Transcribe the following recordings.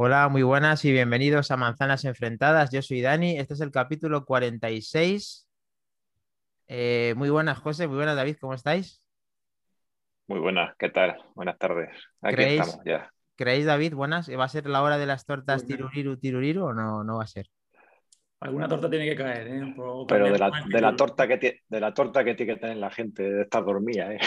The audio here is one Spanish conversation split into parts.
Hola, muy buenas y bienvenidos a Manzanas Enfrentadas. Yo soy Dani, este es el capítulo 46. Eh, muy buenas, José, muy buenas, David, ¿cómo estáis? Muy buenas, ¿qué tal? Buenas tardes. Aquí ¿Creéis- estamos ya. ¿Creéis, David, buenas? ¿Va a ser la hora de las tortas tiruriru, tiruriru o no, no va a ser? Alguna torta tiene que caer, ¿eh? Pero de la, de torta que de la torta que tiene que tener la gente de estar dormida, ¿eh?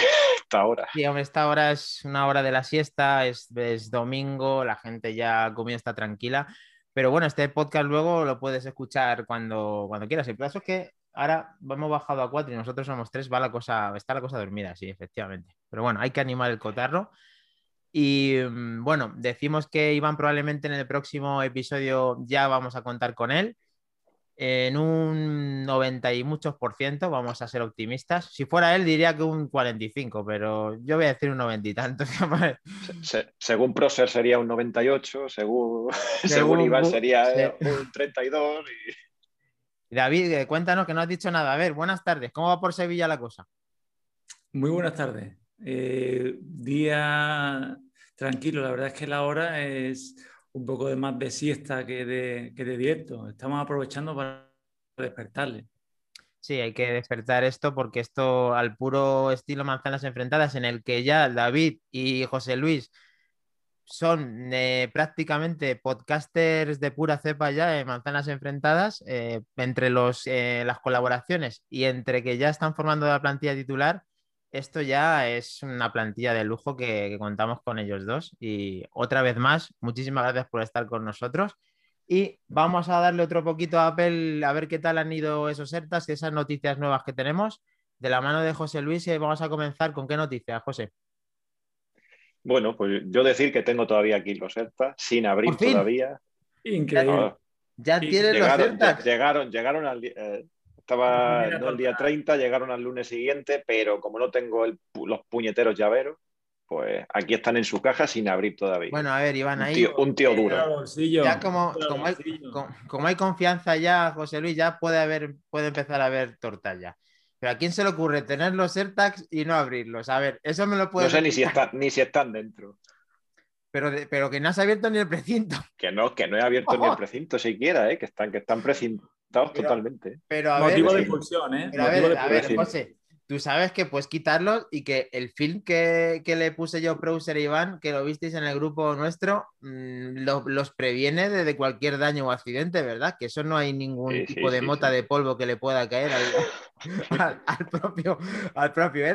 Esta hora. Esta hora es una hora de la siesta, es, es domingo, la gente ya ha comido, está tranquila. Pero bueno, este podcast luego lo puedes escuchar cuando, cuando quieras. El caso es que ahora hemos bajado a cuatro y nosotros somos tres, va la cosa, está la cosa dormida, sí, efectivamente. Pero bueno, hay que animar el cotarro. Y mm, bueno, decimos que Iván probablemente en el próximo episodio ya vamos a contar con él. En un 90 y muchos por ciento, vamos a ser optimistas. Si fuera él, diría que un 45, pero yo voy a decir un 90 y tantos. Se- se- según Proser sería un 98, según, según, Según Iván sería se- eh, un 32. y- David, eh, cuéntanos que no has dicho nada. A ver, buenas tardes. ¿Cómo va por Sevilla la cosa? Muy buenas tardes. Eh, día tranquilo, la verdad es que la hora es un poco de más de siesta que de, que de directo. Estamos aprovechando para despertarle. Sí, hay que despertar esto porque esto al puro estilo manzanas enfrentadas en el que ya David y José Luis son eh, prácticamente podcasters de pura cepa ya de manzanas enfrentadas eh, entre los, eh, las colaboraciones y entre que ya están formando la plantilla titular. Esto ya es una plantilla de lujo que, que contamos con ellos dos. Y otra vez más, muchísimas gracias por estar con nosotros. Y vamos a darle otro poquito a Apple a ver qué tal han ido esos ERTAS y esas noticias nuevas que tenemos. De la mano de José Luis, y vamos a comenzar con qué noticias, José. Bueno, pues yo decir que tengo todavía aquí los ERTA, sin abrir todavía. Increíble. No, Ya tienen los llegaron, ERTAS. llegaron, llegaron al eh, estaba no el día torta. 30, llegaron al lunes siguiente, pero como no tengo el los puñeteros llaveros, pues aquí están en su caja sin abrir todavía. Bueno, a ver, Iván, un ahí. tío, un tío duro. Ya como, como, hay, como- confianza ya, José Luis, ya puede haber, puede empezar a haber tortas ya. Pero ¿a quién se le ocurre tener los AirTags y no abrirlos? A ver, eso me lo puede No sé ni si, están, ni si están dentro. pero, de- pero que no has abierto ni el precinto. Que no, que no he abierto ni el precinto siquiera, ¿eh? que, están, que están precintados Pero- totalmente. ¿eh? Pero a ver, Motivo de sí. expulsión, ¿eh? pero a ver, a ver. José, tú sabes que puedes quitarlos y que el film que, que le puse yo, Browser e Iván, que lo visteis en el grupo nuestro, mm, lo- los previene de, de cualquier daño o accidente, ¿verdad? Que eso no hay ningún Sí, sí, tipo de sí, mota sí. de polvo que le pueda caer al, al- al propio, al propio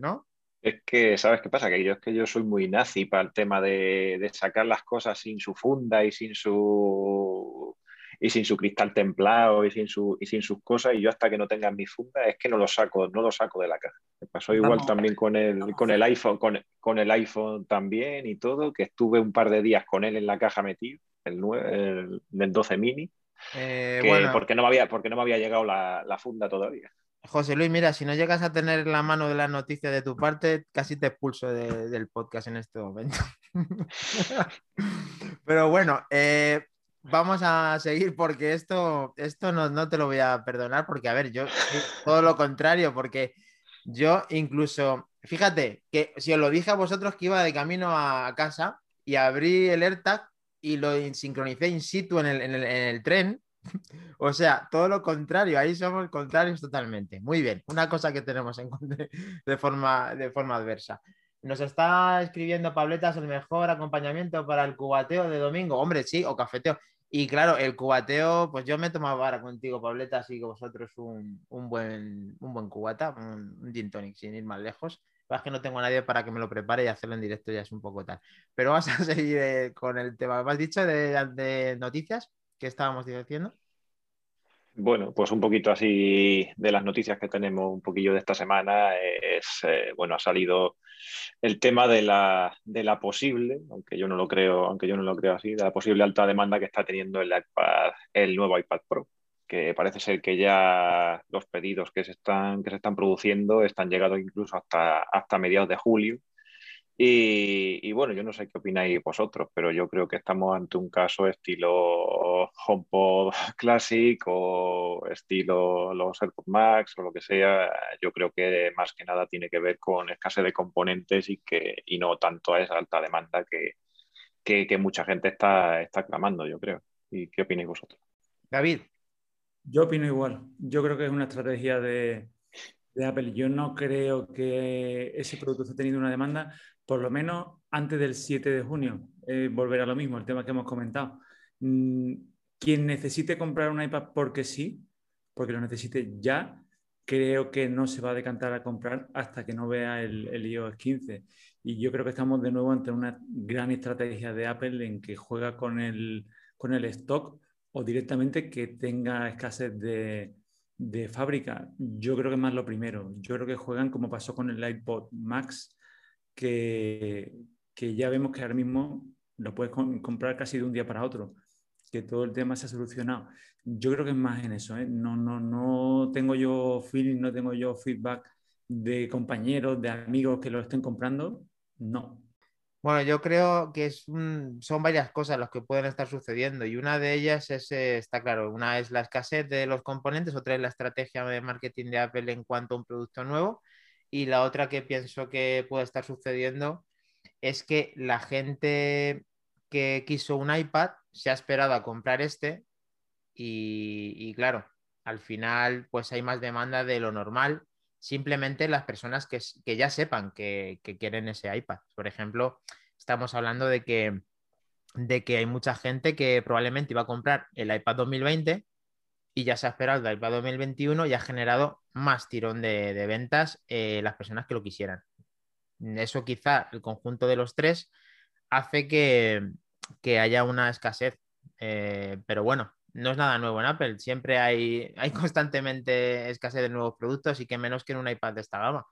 ¿no? Es que, ¿sabes qué pasa? Que yo es que yo soy muy nazi para el tema de, de sacar las cosas sin su funda y sin su y sin su cristal templado y sin su y sin sus cosas y yo hasta que no tenga mi funda es que no lo saco no lo saco de la caja. Me pasó igual también con el con el iPhone con, con el iPhone también y todo que estuve un par de días con él en la caja metido el, nue- el del 12 mini Eh, que- bueno, porque no me había porque no me había llegado la, la funda todavía. José Luis, mira, si no llegas a tener la mano de la noticia de tu parte, casi te expulso de- del podcast en este momento. Pero bueno, eh, vamos a seguir porque esto, esto no, no te lo voy a perdonar porque, a ver, yo todo lo contrario, porque yo incluso, fíjate, que si os lo dije a vosotros que iba de camino a casa y abrí el AirTag y lo in- sincronicé in situ en el, en el- en el tren, o sea, todo lo contrario, ahí somos contrarios totalmente. Muy bien, una cosa que tenemos en cuenta de forma, de forma adversa. Nos está escribiendo Pabletas el mejor acompañamiento para el cubateo de domingo. Hombre, sí, o cafeteo. Y claro, el cubateo, pues yo me tomado vara contigo, Pableta, así que vosotros un, un buen, un buen cubata, un, un gin tonic, sin ir más lejos. Es que no tengo a nadie para que me lo prepare y hacerlo en directo ya es un poco tal. Pero vamos a seguir con el tema. ¿Me has dicho de, de noticias? que estábamos diciendo? Bueno, pues un poquito así de las noticias que tenemos un poquillo de esta semana es, eh, bueno, ha salido el tema de la, de la posible, aunque yo no lo creo, aunque yo no lo creo así, de la posible alta demanda que está teniendo el iPad, el nuevo iPad Pro, que parece ser que ya los pedidos que se están, que se están produciendo están llegando incluso hasta, hasta mediados de julio. Y, y, bueno, yo no sé qué opináis vosotros, pero yo creo que estamos ante un caso estilo HomePod Classic o estilo los AirPods Max o lo que sea. Yo creo que más que nada tiene que ver con escasez de componentes y, que, y no tanto a esa alta demanda que, que, mucha gente está, está clamando, yo creo. ¿Y qué opináis vosotros? David. Yo opino igual. Yo creo que es una estrategia de, Apple. Yo no creo que ese producto esté teniendo una demanda, por lo menos antes del 7 de junio. Eh, volverá lo mismo, el tema que hemos comentado. Mm, quien necesite comprar un iPad porque sí, porque lo necesite ya, creo que no se va a decantar a comprar hasta que no vea el, el, iOS 15. Y yo creo que estamos de nuevo ante una gran estrategia de Apple en que juega con el, con el stock o directamente que tenga escasez de, de fábrica. Yo creo que más lo primero. Yo creo que juegan como pasó con el iPod Max, que, que ya vemos que ahora mismo lo puedes comprar casi de un día para otro que todo el tema se ha solucionado. Yo creo que es más en eso. ¿eh? No, no, no tengo yo feeling, no tengo yo feedback de compañeros, de amigos que lo estén comprando. No. Bueno, yo creo que son varias cosas las que pueden estar sucediendo y una de ellas es, eh, está claro, una es la escasez de los componentes, otra es la estrategia de marketing de Apple en cuanto a un producto nuevo y la otra que pienso que puede estar sucediendo es que la gente que quiso un iPad se ha esperado a comprar este y, claro, al final pues hay más demanda de lo normal. Simplemente las personas que, ya sepan que, quieren ese iPad. Por ejemplo, estamos hablando de que, de que hay mucha gente que probablemente iba a comprar el iPad 2020 y ya se ha esperado el iPad 2021 y ha generado más tirón de, ventas eh, las personas que lo quisieran. Eso quizá el conjunto de los tres hace que, haya una escasez. Eh, pero bueno, no es nada nuevo en Apple. Siempre hay, hay constantemente escasez de nuevos productos y que menos que en un iPad de esta gama.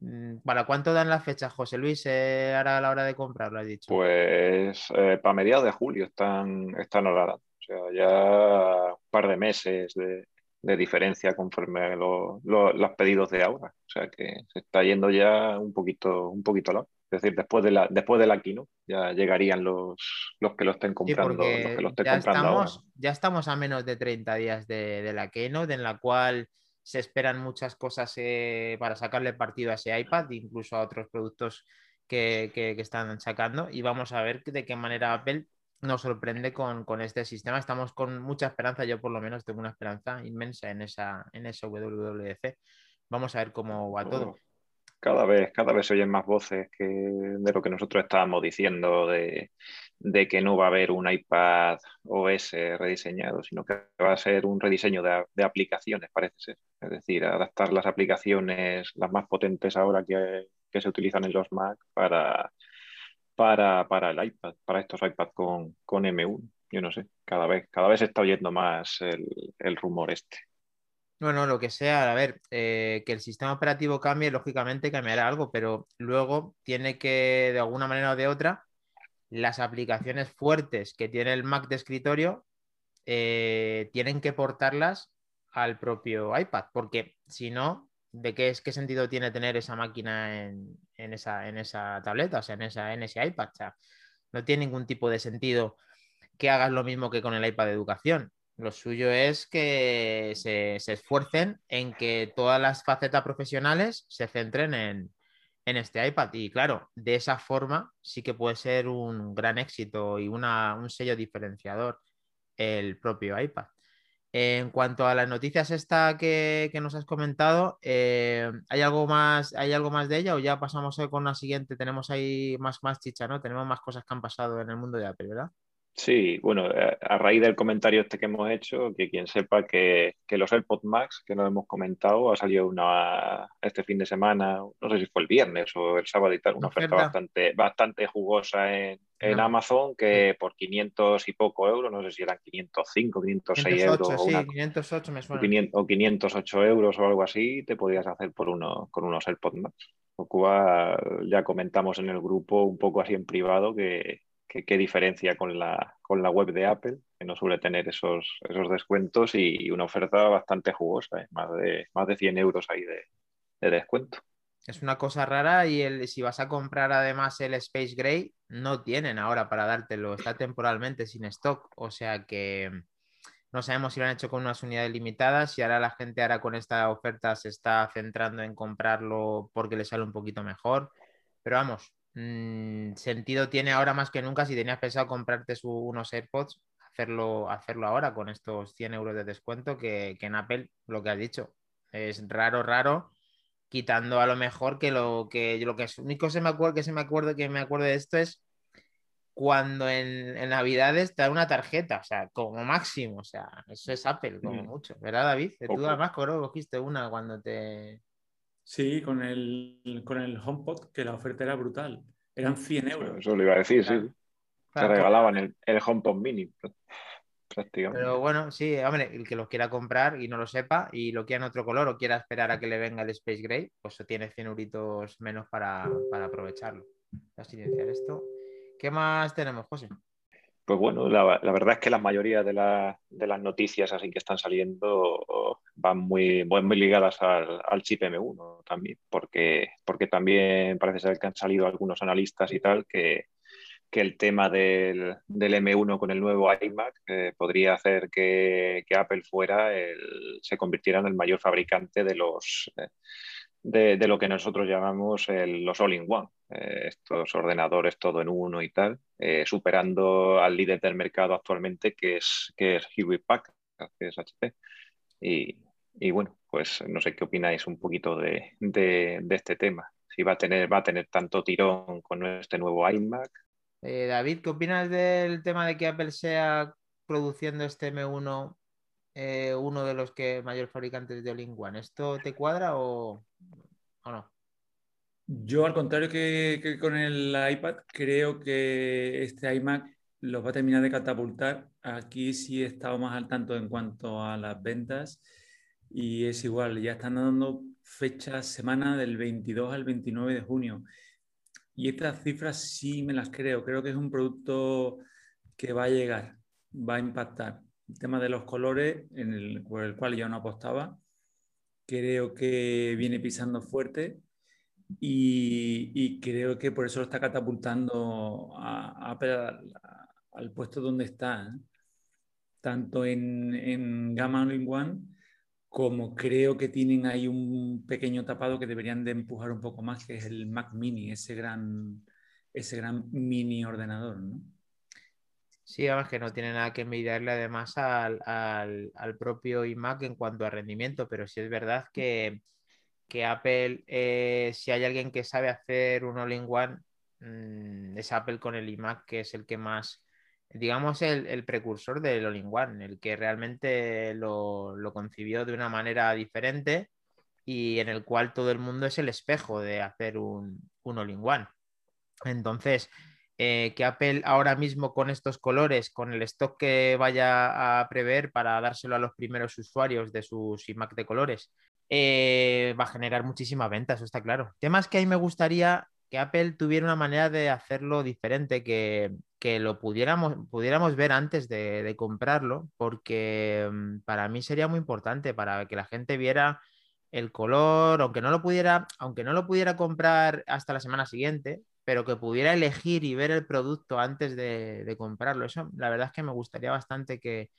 Mm, ¿Para cuánto dan las fechas, José Luis, eh, ahora a la hora de comprarlo, has dicho? Pues eh, para mediados de julio están, están O sea, ya un par de meses de, diferencia conforme los pedidos de ahora. O sea que se está yendo ya un poquito, un poquito lado. Es decir, después de la, después de la Kino ya llegarían los, los que lo estén comprando. los que lo estén ya, comprando estamos, ya estamos a menos de 30 días de, la Keynote, en la cual se esperan muchas cosas eh, para sacarle partido a ese iPad, incluso a otros productos que, están sacando. Y vamos a ver de qué manera Apple nos sorprende con, este sistema. Estamos con mucha esperanza, yo por lo menos tengo una esperanza inmensa en esa, en esa WWDC. Vamos a ver cómo va todo. Cada vez, cada vez se oyen más voces que, de lo que nosotros estábamos diciendo, de, que no va a haber un iPad OS rediseñado, sino que va a ser un rediseño de, aplicaciones, parece ser. Es decir, adaptar las aplicaciones, las más potentes ahora que, se utilizan en los Mac para, para, para, el iPad, para estos iPad con, con M1. Yo no sé, cada vez, cada vez se está oyendo más el, el rumor este. Bueno, lo que sea, a ver, eh, que el sistema operativo cambie, lógicamente cambiará algo, pero luego tiene que, de alguna manera o de otra, las aplicaciones fuertes que tiene el Mac de escritorio eh, tienen que portarlas al propio iPad, porque si no, ¿de qué, es, qué sentido tiene tener esa máquina en, esa, en esa tableta, o sea, en, esa, en ese iPad? No tiene ningún tipo de sentido que hagas lo mismo que con el iPad de educación. Lo suyo es que se, esfuercen en que todas las facetas profesionales se centren en, este iPad. Y claro, de esa forma sí que puede ser un gran éxito y un sello diferenciador el propio iPad. En cuanto a las noticias esta que, nos has comentado, eh, ¿hay, algo más, ¿hay algo más de ella o ya pasamos con la siguiente? Tenemos ahí más, más chicha, ¿no? Tenemos más cosas que han pasado en el mundo de Apple, ¿verdad? Sí, bueno, a raíz del comentario este que hemos hecho, que quien sepa que, los AirPods Max que no hemos comentado, ha salido una este fin de semana, no sé si fue el viernes o el sábado y tal, una oferta, bastante, bastante jugosa en, Amazon que por 500 y poco euros, no sé si eran 505, 506 euros. Sí, 508 me suena. O 508 euros o algo así, te podías hacer por uno, con unos AirPods Max. Lo cual ya comentamos en el grupo un poco así en privado que, qué diferencia con la, con la web de Apple, que no suele tener esos, esos descuentos y, una oferta bastante jugosa, ¿eh? más, de, más de 100 euros ahí de, descuento. Es una cosa rara y el, si vas a comprar además el Space Gray, no tienen ahora para dártelo, está temporalmente sin stock, o sea que no sabemos si lo han hecho con unas unidades limitadas, y ahora la gente ahora con esta oferta se está centrando en comprarlo porque le sale un poquito mejor, pero vamos, mm, sentido tiene ahora más que nunca si tenías pensado comprarte unos AirPods, hacerlo, hacerlo ahora con estos 100 euros de descuento que, que en Apple, lo que has dicho, es raro, raro quitando a lo mejor que lo que lo que es único se me acuerdo que se me acuerdo que me acuerdo de esto es cuando en, Navidades te da una tarjeta, o sea, como máximo, o sea, eso es Apple, como mm. mucho, ¿verdad, David? Tú además creo que cogiste una cuando te... Sí, con el, con el HomePod, que la oferta era brutal. Eran 100 euros. Eso lo iba a decir, sí. Se regalaban el, el HomePod Mini. Pero bueno, sí, hombre, el que lo quiera comprar y no lo sepa y lo quiera en otro color o quiera esperar a que le venga el Space Gray, pues tiene 100 euritos menos para, aprovecharlo. Voy a silenciar esto. ¿Qué más tenemos, José? Pues bueno, la, verdad es que la mayoría de, las noticias así que están saliendo van muy, ligadas al, chip M1 también, porque, porque también parece ser que han salido algunos analistas y tal que, que el tema del, M1 con el nuevo iMac eh, podría hacer que, Apple fuera el, se convirtiera en el mayor fabricante de los eh, de, lo que nosotros llamamos los all-in-one, eh, estos ordenadores todo en uno y tal, superando al líder del mercado actualmente que es, que es Hewlett Packard, que es HP. Y, bueno, pues no sé qué opináis un poquito de, de, este tema. Si va a tener, va a tener tanto tirón con este nuevo iMac eh, David, ¿qué opinas del tema de que Apple sea produciendo este M1 eh, uno de los que mayor fabricantes de All-in-One? ¿Esto te cuadra o, Yo, al contrario que, con el iPad, creo que este iMac los va a terminar de catapultar. Aquí sí he estado más al tanto en cuanto a las ventas y es igual, ya están dando fechas semana del 22 al 29 de junio. Y estas cifras sí me las creo. Creo que es un producto que va a llegar, va a impactar. El tema de los colores, en el, por el cual ya no apostaba, creo que viene pisando fuerte y, creo que por eso lo está catapultando a, al puesto donde está. ¿eh? Tanto en, en Gamma All One como creo que tienen ahí un pequeño tapado que deberían de empujar un poco más, que es el Mac Mini, ese gran, ese gran mini ordenador. Sí, además que no tiene nada que envidiarle además al, propio iMac en cuanto a rendimiento, pero sí es verdad que, Apple, eh, si hay alguien que sabe hacer un all-in-one, mm, es Apple con el iMac, que es el que más digamos, el, precursor del All-in-One, el que realmente lo, concibió de una manera diferente y en el cual todo el mundo es el espejo de hacer un, un All-in-One. Entonces, eh, que Apple ahora mismo con estos colores, con el stock que vaya a prever para dárselo a los primeros usuarios de sus iMac de colores, eh, va a generar muchísima venta, eso está claro. Temas que a mí me gustaría que Apple tuviera una manera de hacerlo diferente, que, lo pudiéramos, pudiéramos ver antes de, comprarlo, porque mm, para mí sería muy importante para que la gente viera el color, aunque no lo pudiera, aunque no lo pudiera comprar hasta la semana siguiente, pero que pudiera elegir y ver el producto antes de, comprarlo. Eso la verdad es que me gustaría bastante que,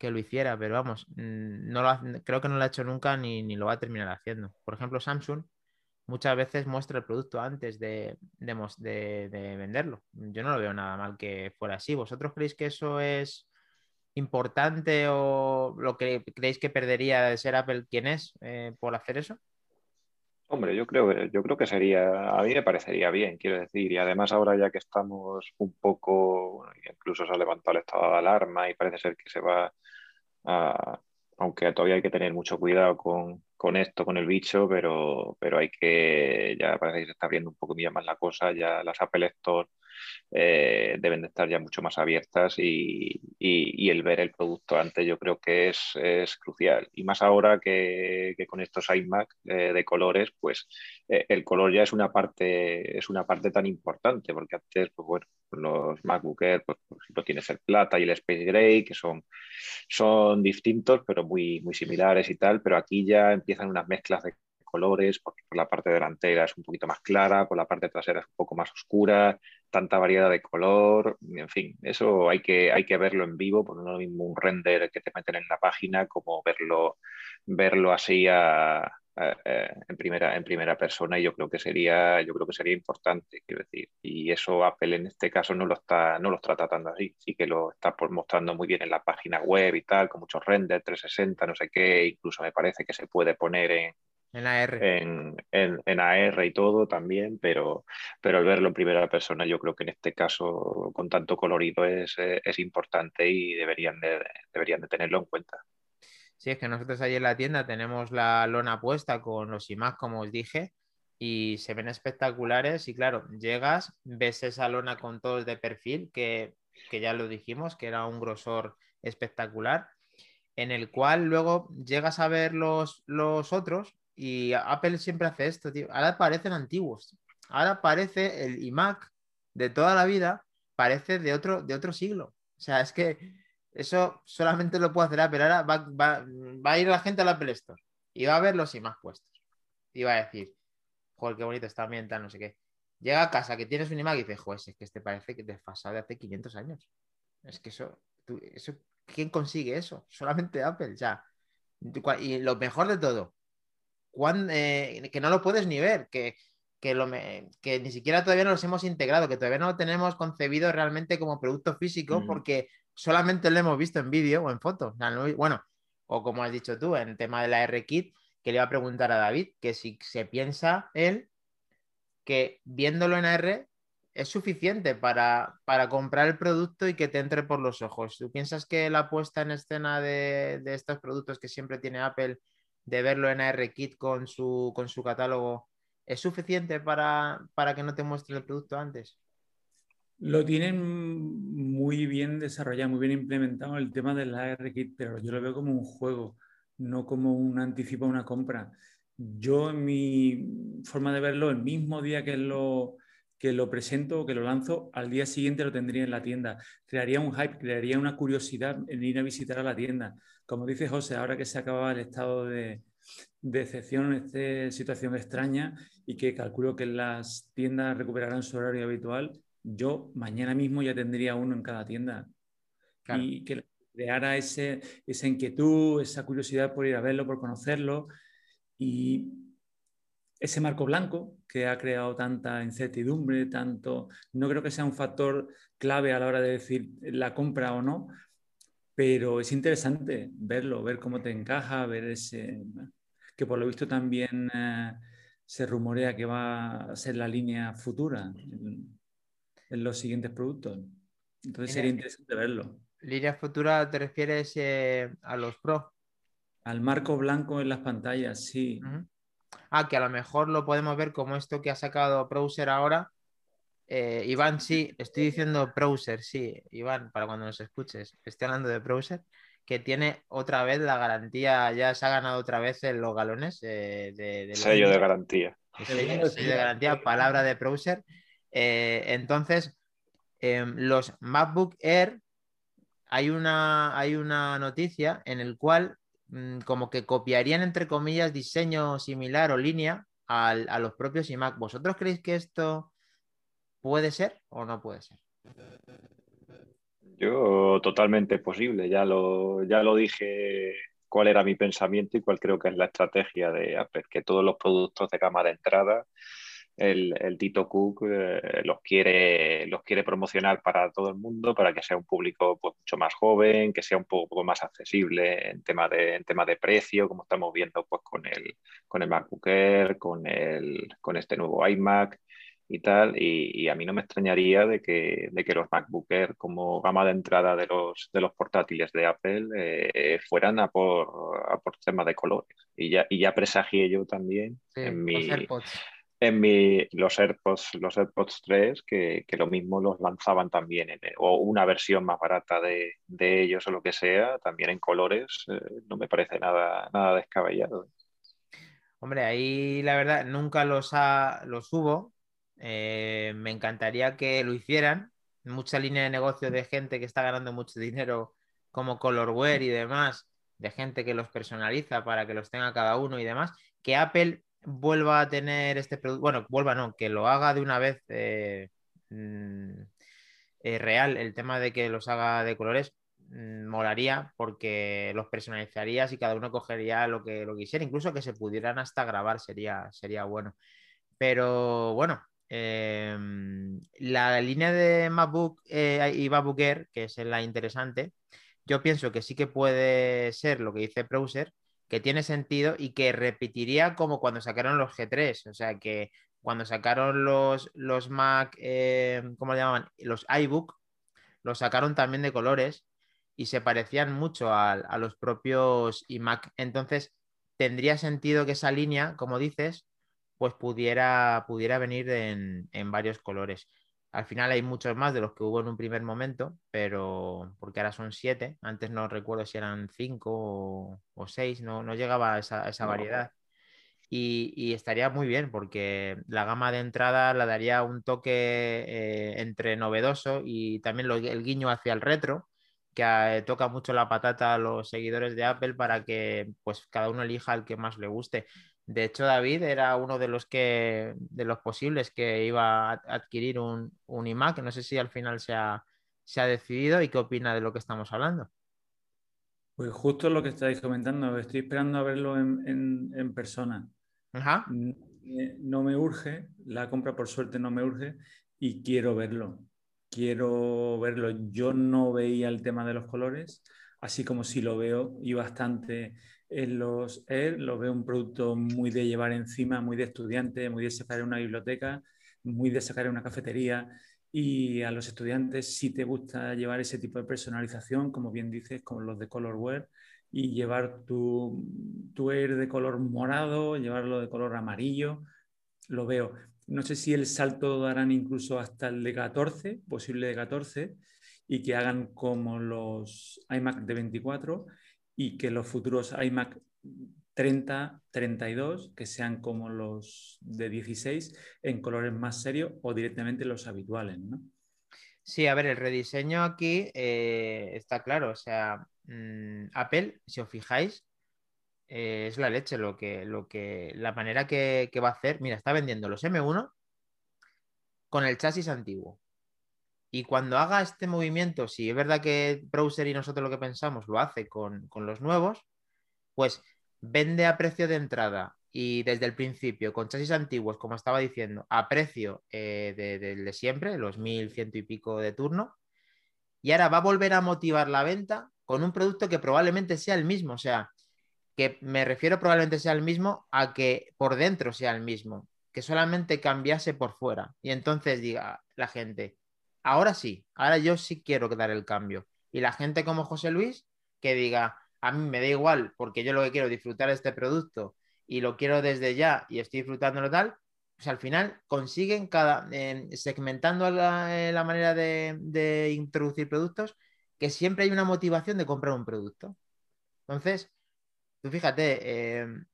lo hiciera, pero vamos, mm, no lo, creo que no lo ha hecho nunca ni, ni lo va a terminar haciendo. Por ejemplo, Samsung muchas veces muestra el producto antes de, de, venderlo. Yo no lo veo nada mal que fuera así. ¿Vosotros creéis que eso es importante o lo que creéis que perdería de ser Apple quien es eh, por hacer eso? Hombre, yo creo, yo creo que sería, a mí me parecería bien, quiero decir, y además ahora ya que estamos un poco, incluso se ha levantado el estado de alarma y parece ser que se va a, aunque todavía hay que tener mucho cuidado con, con esto, con el bicho, pero, pero hay que, ya parece que se está abriendo un poco más la cosa, ya las Apple Store eh, deben de estar ya mucho más abiertas y, el ver el producto antes yo creo que es, crucial. Y más ahora que, con estos iMac eh, de colores, pues eh, el color ya es una parte, es una parte tan importante, porque antes, pues bueno, los MacBook pues por ejemplo tienes el plata y el Space Gray, que son, son distintos, pero muy, muy similares y tal, pero aquí ya empiezan unas mezclas de colores, porque por la parte delantera es un poquito más clara, por la parte trasera es un poco más oscura, tanta variedad de color, en fin, eso hay que, hay que verlo en vivo, porque no lo mismo un render que te meten en la página como verlo, verlo así a, en, primera, en primera persona y yo creo que sería, yo creo que sería importante, quiero decir. Y eso Apple en este caso no lo está, no lo está tratando así, sí que lo está mostrando muy bien en la página web y tal, con muchos renders, 360, no sé qué, incluso me parece que se puede poner en, en AR. En, en, AR y todo también, pero, pero al verlo en primera persona yo creo que en este caso con tanto colorido es, es importante y deberían de, deberían de tenerlo en cuenta. Sí, es que nosotros ahí en la tienda tenemos la lona puesta con los iMac, como os dije, y se ven espectaculares. Y claro, llegas, ves esa lona con todos de perfil, que, ya lo dijimos, que era un grosor espectacular, en el cual luego llegas a ver los, los otros y Apple siempre hace esto, tío. Ahora parecen antiguos. Ahora parece el iMac de toda la vida, parece de otro, de otro siglo. O sea, es que eso solamente lo puede hacer Apple. Ahora va, a ir la gente al Apple Store y va a ver los iMac puestos. Y va a decir, joder, qué bonito está ambientado, no sé qué. Llega a casa que tienes un iMac y dices, joder, es que este parece que pasa de hace 500 años. Es que eso, eso, ¿quién consigue eso? Solamente Apple, ya. Y lo mejor de todo, eh, que no lo puedes ni ver, que, lo que ni siquiera todavía no los hemos integrado, que todavía no lo tenemos concebido realmente como producto físico, porque solamente lo hemos visto en vídeo o en foto. bueno, o como has dicho tú, en el tema de la R-Kit, que le iba a preguntar a David, que si se piensa él que viéndolo en AR es suficiente para, para, comprar el producto y que te entre por los ojos. ¿Tú piensas que la puesta en escena de, de estos productos que siempre tiene Apple, de verlo en ARKit con su, con su catálogo, es suficiente para, para que no te muestre el producto antes? Lo tienen muy bien desarrollado, muy bien implementado el tema del AR-Kit, pero yo lo veo como un juego, no como un anticipo a una compra. Yo, en mi forma de verlo, el mismo día que lo, que lo presento, que lo lanzo, al día siguiente lo tendría en la tienda. Crearía un hype, crearía una curiosidad en ir a visitar a la tienda. Como dice José, ahora que se acaba el estado de, de excepción, esta situación extraña y que calculo que las tiendas recuperarán su horario habitual, yo mañana mismo ya tendría uno en cada tienda. Y que creara ese, esa inquietud, esa curiosidad por ir a verlo, por conocerlo. Y ese marco blanco que ha creado tanta incertidumbre, tanto, no creo que sea un factor clave a la hora de decir la compra o no, pero es interesante verlo, ver cómo te encaja, ver ese, que por lo visto también eh, se rumorea que va a ser la línea futura en los siguientes productos. Entonces sería interesante verlo. ¿Línea futura te refieres eh, a los Pro? Al marco blanco en las pantallas, sí. Ah, que a lo mejor lo podemos ver como esto que ha sacado Browser ahora. Eh, Iván, sí, estoy diciendo Browser, sí, Iván, para cuando nos escuches. Estoy hablando de Browser, que tiene otra vez la garantía, ya se ha ganado otra vez en los galones eh, de, sello de garantía. sello de garantía, palabra de Browser. Eh, entonces, em, los MacBook Air, hay una, hay una noticia en el cual mm, como que copiarían, entre comillas, diseño similar o línea a los propios iMac. ¿Vosotros creéis que esto puede ser o no puede ser? Yo totalmente posible, ya lo, ya lo dije cuál era mi pensamiento y cuál creo que es la estrategia de Apple, que todos los productos de gama de entrada el, Tito Cook eh, los, quiere, los quiere promocionar para todo el mundo, para que sea un público pues, mucho más joven, que sea un poco más accesible en tema de, en tema de precio, como estamos viendo pues, con, el, con el MacBook Air, con, el, con este nuevo iMac y tal. Y, a mí no me extrañaría de que, de que los MacBook Air como gama de entrada de los, de los portátiles de Apple eh, fueran a por, a por temas de colores. Y ya, y ya presagié yo también en mi en mi, los AirPods, los AirPods 3, que, lo mismo los lanzaban también, en, o una versión más barata de, ellos o lo que sea, también en colores, eh, no me parece nada, nada descabellado. Hombre, ahí la verdad nunca los, ha, los hubo. Eh, me encantaría que lo hicieran. Mucha línea de negocio de gente que está ganando mucho dinero como Colorware y demás, de gente que los personaliza para que los tenga cada uno y demás. Que Apple vuelva a tener este producto, bueno, vuelva no, que lo haga de una vez eh, mm, eh, real, el tema de que los haga de colores, mm, molaría porque los personalizarías y cada uno cogería lo que lo quisiera, incluso que se pudieran hasta grabar sería, sería bueno. Pero bueno, em, la línea de MacBook eh, y MacBook Air, que es la interesante, yo pienso que sí que puede ser lo que dice Browser, que tiene sentido y que repetiría como cuando sacaron los G3, o sea que cuando sacaron los, los Mac, eh, ¿cómo le llamaban? Los iBook, los sacaron también de colores y se parecían mucho a, a los propios iMac. Entonces, tendría sentido que esa línea, como dices, pues pudiera, pudiera venir en, en, varios colores. Al final hay muchos más de los que hubo en un primer momento, pero porque ahora son siete. Antes no recuerdo si eran cinco o, seis, no, no llegaba a esa, esa variedad. Y, estaría muy bien porque la gama de entrada la daría un toque eh, entre novedoso y también el guiño hacia el retro, que eh, toca mucho la patata a los seguidores de Apple para que pues cada uno elija el que más le guste. De hecho, David era uno de los que de los posibles que iba a adquirir un, un iMac. No sé si al final se ha, se ha decidido y qué opina de lo que estamos hablando. Pues justo lo que estáis comentando, estoy esperando a verlo en, en persona. No me urge, la compra por suerte no me urge y quiero verlo. Quiero verlo. Yo no veía el tema de los colores, así como si lo veo y bastante en los Air, lo veo un producto muy de llevar encima, muy de estudiante, muy de sacar en una biblioteca, muy de sacar en una cafetería. Y a los estudiantes, si te gusta llevar ese tipo de personalización, como bien dices, con los de Colorware, y llevar tu, tu Air de color morado, llevarlo de color amarillo, lo veo. No sé si el salto darán incluso hasta el de 14, posible de 14, y que hagan como los iMac de 24 y que los futuros iMac 30, 32, que sean como los de 16 en colores más serios o directamente los habituales, ¿no? Sí, a ver, el rediseño aquí eh, está claro, o sea, Mm, Apple, si os fijáis, eh, es la leche lo que, lo que, la manera que, va a hacer. Mira, está vendiendo los M1 con el chasis antiguo. Y cuando haga este movimiento, si es verdad que Browser y nosotros lo que pensamos lo hace con, los nuevos, pues vende a precio de entrada y desde el principio con chasis antiguos, como estaba diciendo, a precio eh, de, siempre, los mil ciento y pico de turno. Y ahora va a volver a motivar la venta con un producto que probablemente sea el mismo. O sea, que me refiero probablemente sea el mismo a que por dentro sea el mismo, que solamente cambiase por fuera. Y entonces diga la gente, ahora sí, ahora yo sí quiero dar el cambio. Y la gente como José Luis, que diga, a mí me da igual porque yo lo que quiero es disfrutar este producto y lo quiero desde ya y estoy disfrutándolo tal, pues al final consiguen cada, segmentando la, la manera de, introducir productos, que siempre hay una motivación de comprar un producto. Entonces, tú fíjate, em,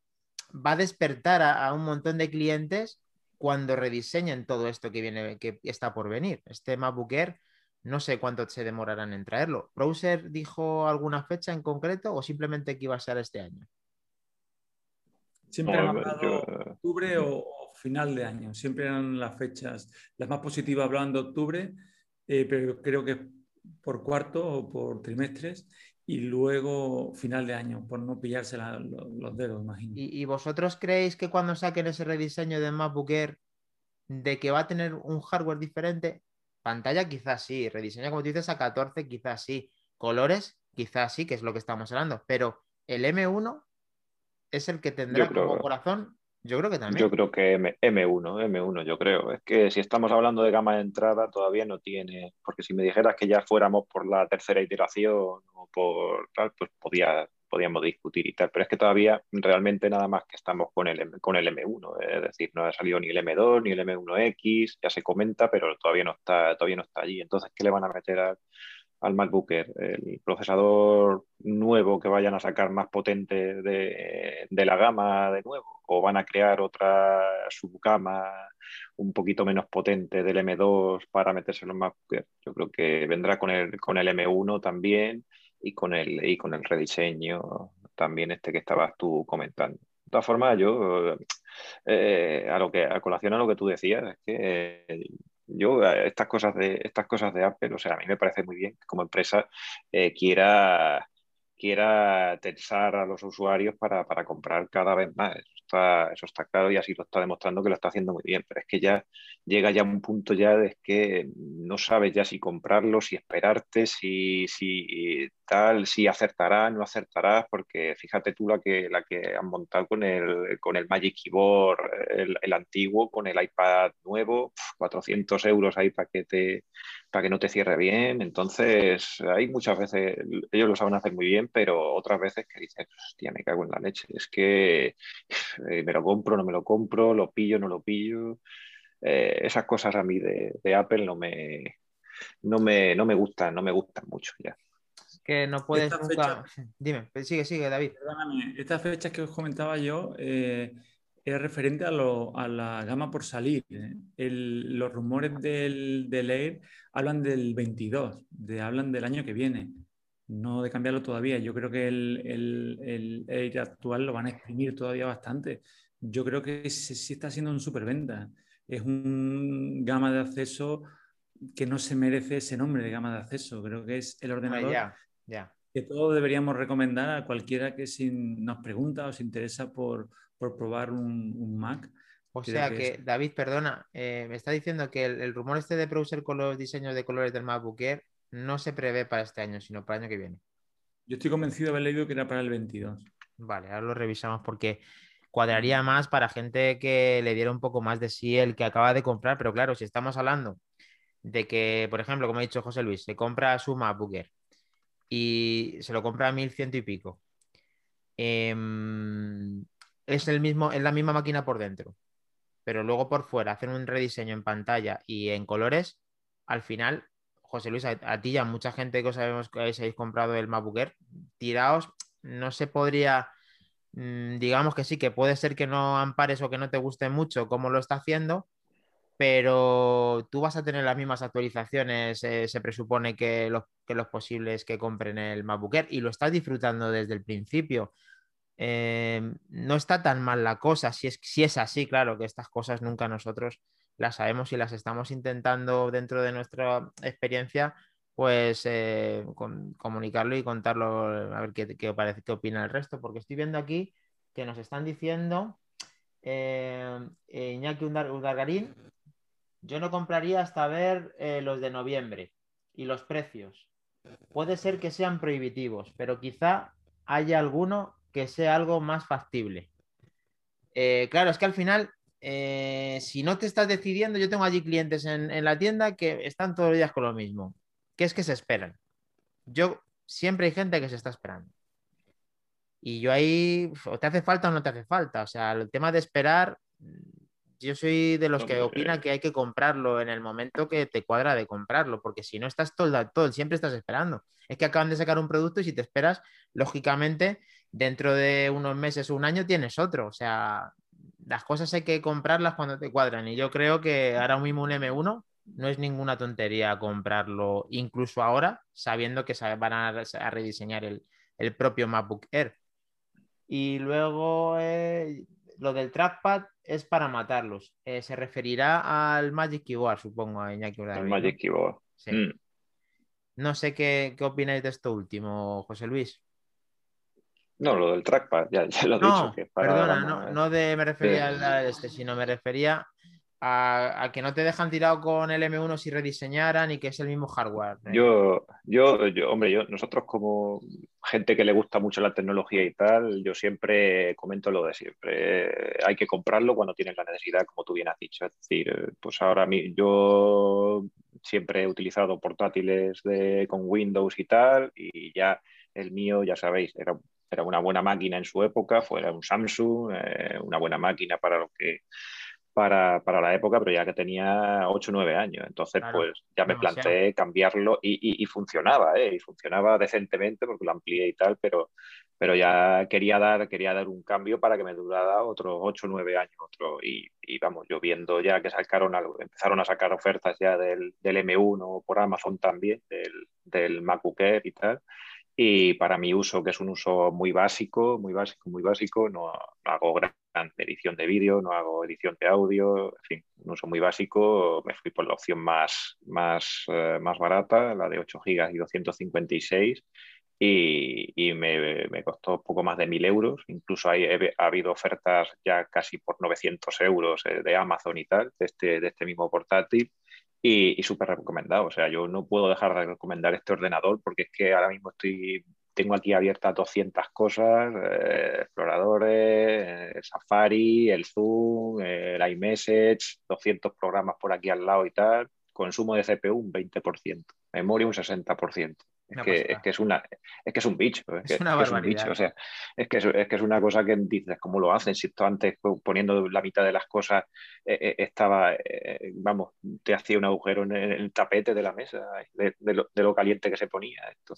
va a despertar a, un montón de clientes cuando rediseñen todo esto que viene, que está por venir. Este MacBook Air, no sé cuánto se demorarán en traerlo. ¿Browser dijo alguna fecha en concreto o simplemente que iba a ser este año? Siempre han hablado octubre o, final de año. Siempre eran las fechas, las más positivas hablaban de octubre, eh, pero creo que por cuarto o por trimestres y luego final de año, por no pillarse los dedos, imagino. ¿Y, vosotros creéis que cuando saquen ese rediseño de MacBook Air, de que va a tener un hardware diferente? Pantalla quizás sí, rediseño como tú dices a 14 quizás sí, colores quizás sí, que es lo que estamos hablando, pero el M1 es el que tendrá como corazón yo creo que también. Yo creo que M, 1 M1, yo creo. Es que si estamos hablando de gama de entrada, todavía no tiene. Porque si me dijeras que ya fuéramos por la tercera iteración o por tal, pues podía, podíamos discutir y tal. Pero es que todavía realmente nada más que estamos con el, con el M1. Es decir, no ha salido ni el M2 ni el M1X, ya se comenta, pero todavía no está, todavía no está allí. Entonces, ¿qué le van a meter a, al MacBook el procesador nuevo que vayan a sacar más potente de, la gama de nuevo, o van a crear otra subgama un poquito menos potente del M2 para meterse en los MacBook Yo creo que vendrá con el, con el M1 también y con el, y con el rediseño también este que estabas tú comentando. De todas formas, yo, eh, a, lo que, a colación a lo que tú decías, es que yo estas cosas de estas cosas de Apple, o sea, a mí me parece muy bien que como empresa quiera quiera tensar a los usuarios para, para comprar cada vez más. Eso está claro y así lo está demostrando que lo está haciendo muy bien, pero es que ya llega ya un punto ya de que no sabes ya si comprarlo, si esperarte, si, si tal, si acertarás, no acertarás, porque fíjate tú la que, la que han montado con el, con el Magic Keyboard, el, antiguo, con el iPad nuevo, 400 euros ahí para que, te, para que no te cierre bien, entonces hay muchas veces, ellos lo saben hacer muy bien, pero otras veces que dices, hostia, me cago en la leche, es que eh, me lo compro, no me lo compro, lo pillo, no lo pillo. Eh, esas cosas a mí de, Apple no me, no, me, no me gustan, no me gustan mucho ya. Que no puedes nunca... Dime, sigue, sigue, David. Perdóname, estas fechas que os comentaba yo eh, es referente a, lo, a, la gama por salir. los rumores del, del, Air hablan del 22, de, hablan del año que viene no de cambiarlo todavía. Yo creo que el, el, Air actual lo van a exprimir todavía bastante. Yo creo que sí, está siendo un superventa. Es un gama de acceso que no se merece ese nombre de gama de acceso. Creo que es el ah, que todos deberíamos recomendar a cualquiera que nos pregunta o se interesa por, probar un, Mac. O sea que, David, perdona, eh, me está diciendo que el, el, rumor este de browser con los diseños de colores del MacBook Air no se prevé para este año, sino para el año que viene. Yo estoy convencido de haber leído que era para el 22. Vale, ahora lo revisamos porque cuadraría más para gente que le diera un poco más de sí el que acaba de comprar, pero claro, si estamos hablando de que, por ejemplo, como ha dicho José Luis, se compra su MacBook y se lo compra a 1100 y pico. Em, es, el mismo, es la misma máquina por dentro, pero luego por fuera hacen un rediseño en pantalla y en colores, al final José Luis, a, ti y a mucha gente que os sabemos que habéis, comprado el MacBook tiraos, no se podría, mm, digamos que sí, que puede ser que no ampares o que no te guste mucho como lo está haciendo, pero tú vas a tener las mismas actualizaciones, eh, se presupone que los, que los posibles que compren el MacBook y lo estás disfrutando desde el principio. Eh, no está tan mal la cosa, si es, si es así, claro, que estas cosas nunca nosotros las sabemos y las estamos intentando dentro de nuestra experiencia, pues eh, comunicarlo y contarlo, a ver qué, qué, parece, qué opina el resto, porque estoy viendo aquí que nos están diciendo eh, Iñaki Undargarín, yo no compraría hasta ver eh, los de noviembre y los precios. Puede ser que sean prohibitivos, pero quizá haya alguno que sea algo más factible. claro, es que al final eh, si no te estás decidiendo, yo tengo allí clientes en, la tienda que están todos los días con lo mismo, que es que se esperan. Yo siempre hay gente que se está esperando. Y yo ahí, o te hace falta o no te hace falta. O sea, el tema de esperar, yo soy de los que opina que hay que comprarlo en el momento que te cuadra de comprarlo, porque si no estás todo, todo, siempre estás esperando. Es que acaban de sacar un producto y si te esperas, lógicamente, dentro de unos meses o un año tienes otro. O sea, las cosas hay que comprarlas cuando te cuadran. Y yo creo que ahora mismo un M1 no es ninguna tontería comprarlo, incluso ahora, sabiendo que van a, rediseñar el, propio MacBook Air. Y luego eh, lo del trackpad es para matarlos. Eh, se referirá al Magic Keyboard, supongo, a Iñaki El Magic Keyboard. Sí. Mm. No sé qué, qué opináis de esto último, José Luis. No, lo del trackpad, ya, lo he dicho. Que perdona, no, de, me refería a este, sino me refería a, que no te dejan tirado con el M1 si rediseñaran y que es el mismo hardware. ¿eh? Yo, yo, yo, hombre, yo, nosotros como gente que le gusta mucho la tecnología y tal, yo siempre comento lo de siempre. Hay que comprarlo cuando tienes la necesidad, como tú bien has dicho. Es decir, pues ahora yo siempre he utilizado portátiles de, con Windows y tal, y ya el mío, ya sabéis, era era una buena máquina en su época, fuera un Samsung, eh, una buena máquina para lo que para, la época, pero ya que tenía 8 o 9 años. Entonces, pues ya me planteé cambiarlo y, funcionaba, ¿eh? y funcionaba decentemente porque lo amplié y tal, pero, pero ya quería dar, quería dar un cambio para que me durara otros 8 o 9 años. Otro, y, vamos, yo viendo ya que sacaron algo, empezaron a sacar ofertas ya del, del M1 por Amazon también, del, del MacBook Air y tal y para mi uso, que es un uso muy básico, muy básico, muy básico, no, hago gran edición de vídeo, no hago edición de audio, en fin, un uso muy básico, me fui por la opción más, más, eh, más barata, la de 8 GB y 256, y, y me, me, costó poco más de 1.000 euros, incluso hay, ha habido ofertas ya casi por 900 euros eh, de Amazon y tal, de este, de este mismo portátil, y, súper recomendado. O sea, yo no puedo dejar de recomendar este ordenador porque es que ahora mismo estoy, tengo aquí abiertas 200 cosas, eh, exploradores, eh, Safari, el Zoom, el iMessage, 200 programas por aquí al lado y tal, consumo de CPU un 20%, memoria un 60%. Es que, es que, es, una, es que es un bicho. Es, que, una es un bicho. O sea, es que es, que es una cosa que dices, ¿cómo lo hacen? Si esto antes poniendo la mitad de las cosas eh, eh, estaba, eh, vamos, te hacía un agujero en el, tapete de la mesa, de, lo, de, lo, caliente que se ponía. Esto.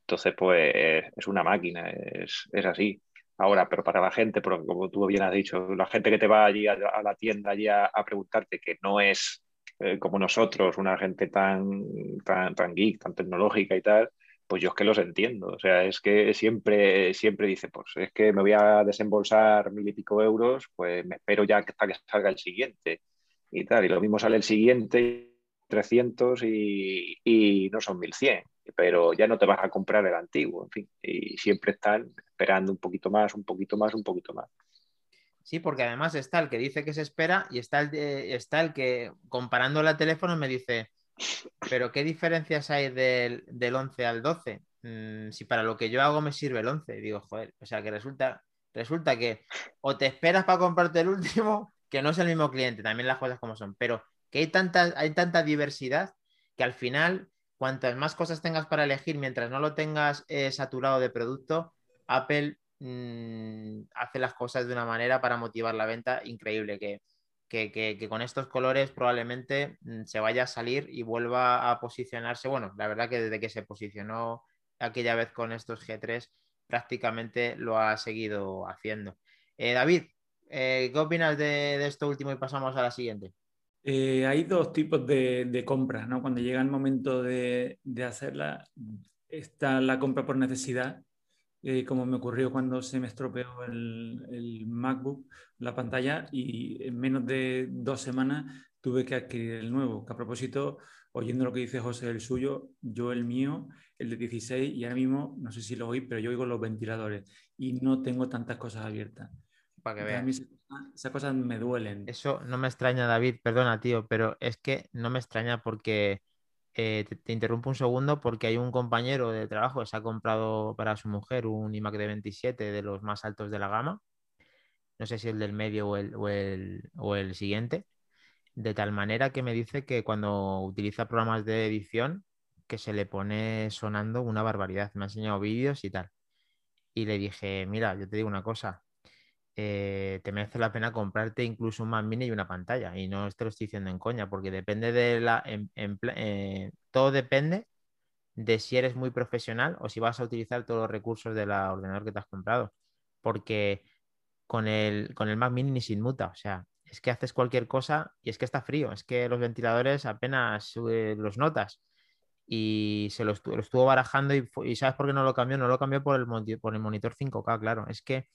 Entonces, pues es una máquina, es, así. Ahora, pero para la gente, porque como tú bien has dicho, la gente que te va allí a, la tienda allí a, a preguntarte que no es eh, como nosotros, una gente tan, tan, tan geek, tan tecnológica y tal, pues yo es que los entiendo. O sea, es que siempre, siempre dice, pues es que me voy a desembolsar mil y pico euros, pues me espero ya hasta que salga el siguiente y tal. Y lo mismo sale el siguiente, 300 y, y no son 1100, pero ya no te vas a comprar el antiguo, en fin. Y siempre están esperando un poquito más, un poquito más, un poquito más. Sí, porque además está el que dice que se espera y está el, está el que, comparando el teléfono, me dice, pero ¿qué diferencias hay del, 11 al 12? Mm, si para lo que yo hago me sirve el 11. Digo, joder, o sea que resulta, resulta que o te esperas para comprarte el último, que no es el mismo cliente, también las cosas como son, pero que hay tanta, hay tanta diversidad que al final, cuantas más cosas tengas para elegir, mientras no lo tengas eh, saturado de producto, Apple Mm, hace las cosas de una manera para motivar la venta increíble, que, que, con estos colores probablemente mm, se vaya a salir y vuelva a posicionarse. Bueno, la verdad que desde que se posicionó aquella vez con estos G3 prácticamente lo ha seguido haciendo. Eh, David, eh, ¿qué opinas de, esto último y pasamos a la siguiente? Eh, hay dos tipos de, de compras, ¿no? Cuando llega el momento de, de hacerla, está la compra por necesidad, eh, como me ocurrió cuando se me estropeó el, MacBook, la pantalla, y en menos de dos semanas tuve que adquirir el nuevo. Que a propósito, oyendo lo que dice José, el suyo, yo el mío, el de 16, y ahora mismo, no sé si lo oí, pero yo oigo los ventiladores y no tengo tantas cosas abiertas. Para que veas. esas cosas me duelen. Eso no me extraña, David, perdona, tío, pero es que no me extraña porque eh, te, interrumpo un segundo porque hay un compañero de trabajo que se ha comprado para su mujer un iMac de 27 de los más altos de la gama. No sé si el del medio o el, o el, siguiente. De tal manera que me dice que cuando utiliza programas de edición, que se le pone sonando una barbaridad. Me ha enseñado vídeos y tal. Y le dije, mira, yo te digo una cosa, eh, te merece la pena comprarte incluso un Mac Mini y una pantalla. Y no te lo estoy diciendo en coña, porque depende de la. Eh, todo depende de si eres muy profesional o si vas a utilizar todos los recursos del ordenador que te has comprado. Porque con el, con el Mac Mini ni sin muta. O sea, es que haces cualquier cosa y es que está frío. Es que los ventiladores apenas los notas. Y se lo, estuvo, barajando y, ¿sabes por qué no lo cambió? No lo cambió por el, por el monitor 5K, claro. Es que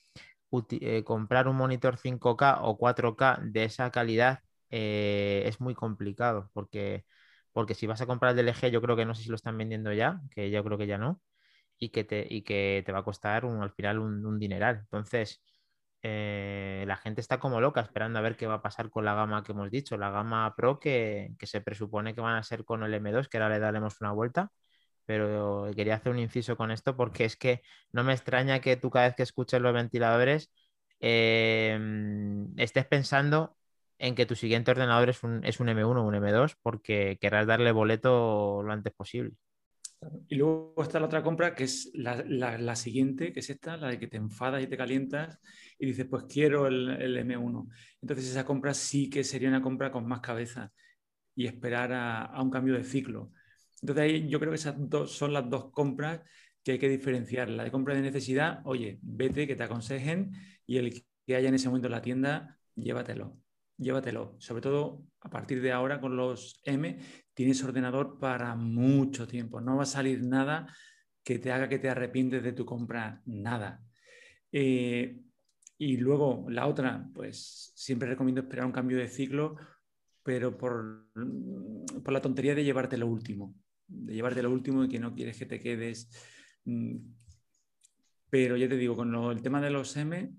eh, comprar un monitor 5K o 4K de esa calidad eh, es muy complicado porque, porque si vas a comprar el LG, yo creo que no sé si lo están vendiendo ya, que yo creo que ya no, y que te, y que te va a costar un, al final un, dineral. Entonces, eh, la gente está como loca esperando a ver qué va a pasar con la gama que hemos dicho, la gama Pro que, que se presupone que van a ser con el M2, que ahora le daremos una vuelta pero quería hacer un inciso con esto porque es que no me extraña que tú cada vez que escuches los ventiladores em, estés pensando en que tu siguiente ordenador es un, es un M1 o un M2 porque querrás darle boleto lo antes posible. Y luego está la otra compra que es la, la, siguiente, que es esta, la de que te enfadas y te calientas y dices, pues quiero el, el, M1. Entonces esa compra sí que sería una compra con más cabeza y esperar a, a un cambio de ciclo. Entonces ahí yo creo que esas dos son las dos compras que hay que diferenciar. La de compra de necesidad, oye, vete, que te aconsejen y el que haya en ese momento en la tienda, llévatelo. Llévatelo. Sobre todo a partir de ahora con los M, tienes ordenador para mucho tiempo. No va a salir nada que te haga que te arrepientes de tu compra, nada. Eh, y luego la otra, pues siempre recomiendo esperar un cambio de ciclo, pero por, por la tontería de llevarte lo último, de llevarte lo último y que no quieres que te quedes. Mm, pero ya te digo, con el tema de los M,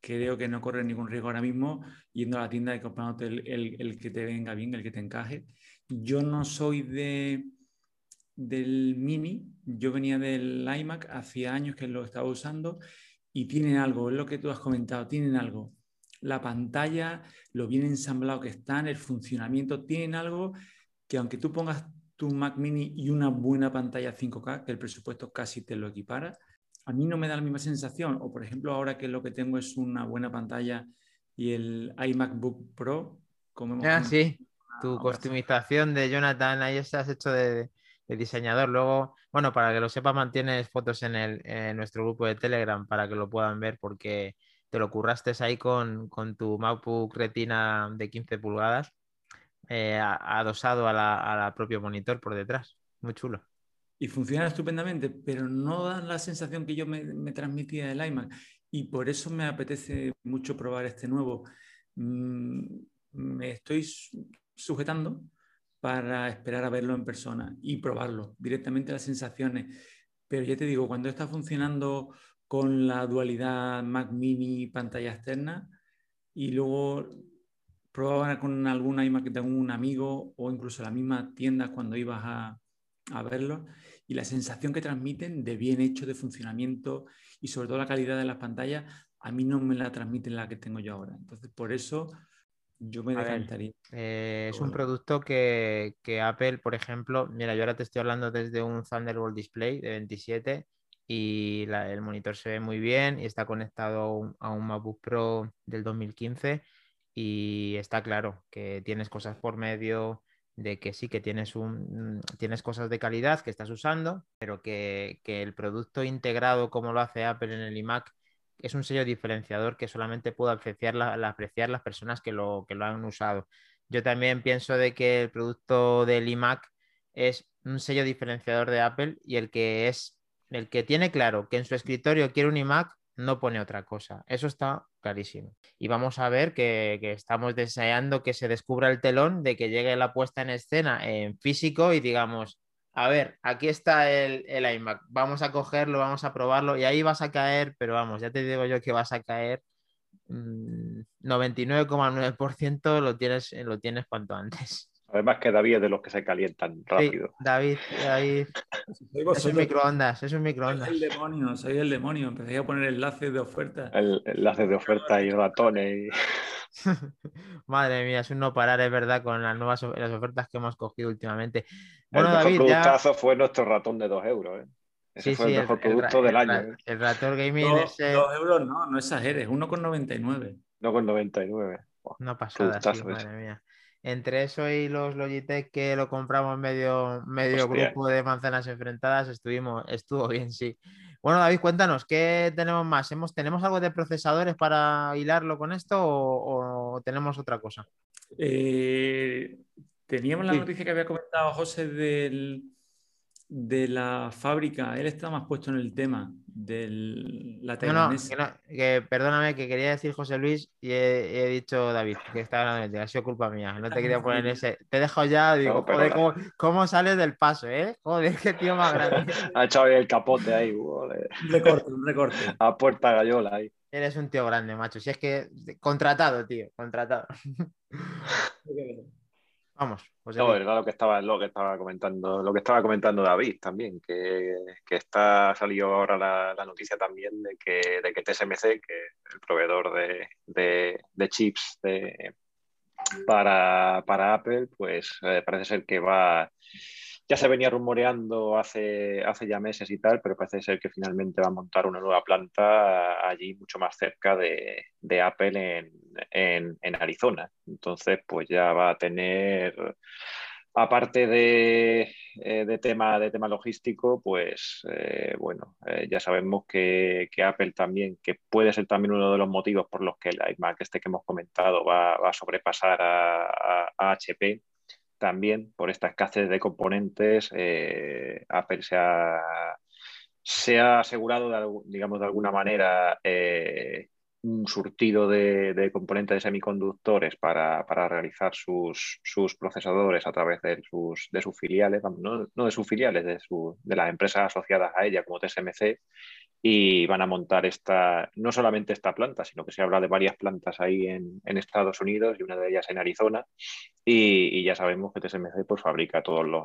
creo que no corre ningún riesgo ahora mismo yendo a la tienda y comprándote el, el, que te venga bien, el que te encaje. Yo no soy de, del Mini, yo venía del iMac, hacía años que lo estaba usando y tienen algo, es lo que tú has comentado, tienen algo. La pantalla, lo bien ensamblado que están, el funcionamiento, tienen algo que aunque tú pongas tu Mac Mini y una buena pantalla 5K, que el presupuesto casi te lo equipara, a mí no me da la misma sensación. O por ejemplo, ahora que lo que tengo es una buena pantalla y el iMac Book Pro, como Ah, sí, tu customización de Jonathan, ahí estás hecho de, diseñador. Luego, bueno, para que lo sepa, mantienes fotos en, el, en nuestro grupo de Telegram para que lo puedan ver porque te lo curraste ahí con, tu MacBook Retina de 15 pulgadas eh, adosado a la, a propio monitor por detrás. Muy chulo y funciona estupendamente, pero no dan la sensación que yo me, transmitía del iMac. Y por eso me apetece mucho probar este nuevo. Mm, me estoy sujetando para esperar a verlo en persona y probarlo directamente las sensaciones. Pero ya te digo, cuando está funcionando con la dualidad Mac mini pantalla externa y luego probaba con iMac que tengo un amigo o incluso la misma tienda cuando ibas a, a verlo y la sensación que transmiten de bien hecho, de funcionamiento y sobre todo la calidad de las pantallas, a mí no me la transmiten la que tengo yo ahora. Entonces, por eso yo me decantaría. Eh, es un producto que, Apple, por ejemplo, mira, yo ahora te estoy hablando desde un Thunderbolt Display de 27 y el monitor se ve muy bien y está conectado a un, a un MacBook Pro del 2015 y está claro que tienes cosas por medio, de que sí que tienes, un, tienes cosas de calidad que estás usando, pero que, el producto integrado como lo hace Apple en el iMac es un sello diferenciador que solamente puedo apreciar, la, apreciar las personas que lo, que lo han usado. Yo también pienso de que el producto del iMac es un sello diferenciador de Apple y el que es el que tiene claro que en su escritorio quiere un iMac no pone otra cosa. Eso está clarísimo. Y vamos a ver que, estamos deseando que se descubra el telón de que llegue la puesta en escena en físico y digamos, a ver, aquí está el, el iMac, vamos a cogerlo, vamos a probarlo y ahí vas a caer, pero vamos, ya te digo yo que vas a caer 99,9% mm, lo tienes, lo tienes cuanto antes. Además que David es de los que se calientan rápido. David, David. es un microondas, es un microondas. Soy el demonio, soy el demonio. Empecé a poner enlaces de oferta. El, enlaces de oferta y ratones. Madre mía, es un no parar, es verdad, con las nuevas las ofertas que hemos cogido últimamente. Bueno, el mejor David, productazo fue nuestro ratón de 2 euros. ¿eh? Ese fue el mejor producto del año. ¿eh? El ratón gaming. 2 euros, no, no exageres, 1,99. 1,99. No pasada, sí, madre mía entre eso y los Logitech que lo compramos medio, medio grupo de manzanas enfrentadas, estuvimos, estuvo bien, sí. Bueno, David, cuéntanos, ¿qué tenemos más? ¿Hemos, ¿Tenemos algo de procesadores para hilarlo con esto o, tenemos otra cosa? Eh, teníamos la noticia que había comentado José del, de la fábrica, él está más puesto en el tema de la taiwanesa. No, que perdóname, que quería decir José Luis y he, dicho David, que estaba ha sido culpa mía, no te quería poner ese. Te dejo ya, digo, joder, ¿cómo, sales del paso, eh? Joder, qué tío más grande. ha echado el capote ahí, joder. Un recorte, un recorte. A puerta gallola ahí. Eres un tío grande, macho. Si es que contratado, tío, contratado. Vamos. Pues no, verdad lo que estaba, lo que estaba comentando, lo que estaba comentando David también, que, que está salió ahora la, noticia también de que, de que TSMC, que el proveedor de, de, chips de, para, para, Apple, pues eh, parece ser que va ya se venía rumoreando hace, hace ya meses y tal, pero parece ser que finalmente va a montar una nueva planta allí mucho más cerca de, Apple en, Arizona. Entonces, pues ya va a tener, aparte de, eh, tema, de tema logístico, pues eh, bueno, eh, ya sabemos que, Apple también, que puede ser también uno de los motivos por los que el iMac este que hemos comentado va, a sobrepasar a HP también por esta escasez de componentes, eh, se ha, se ha asegurado, digamos, de alguna manera eh, un surtido de, componentes de semiconductores para, realizar sus, procesadores a través de sus, filiales, no, de sus filiales, de, de las empresas asociadas a ella como TSMC, y van a montar esta, no solamente esta planta, sino que se habla de varias plantas ahí en, Estados Unidos y una de ellas en Arizona, y, ya sabemos que TSMC pues, fabrica todos los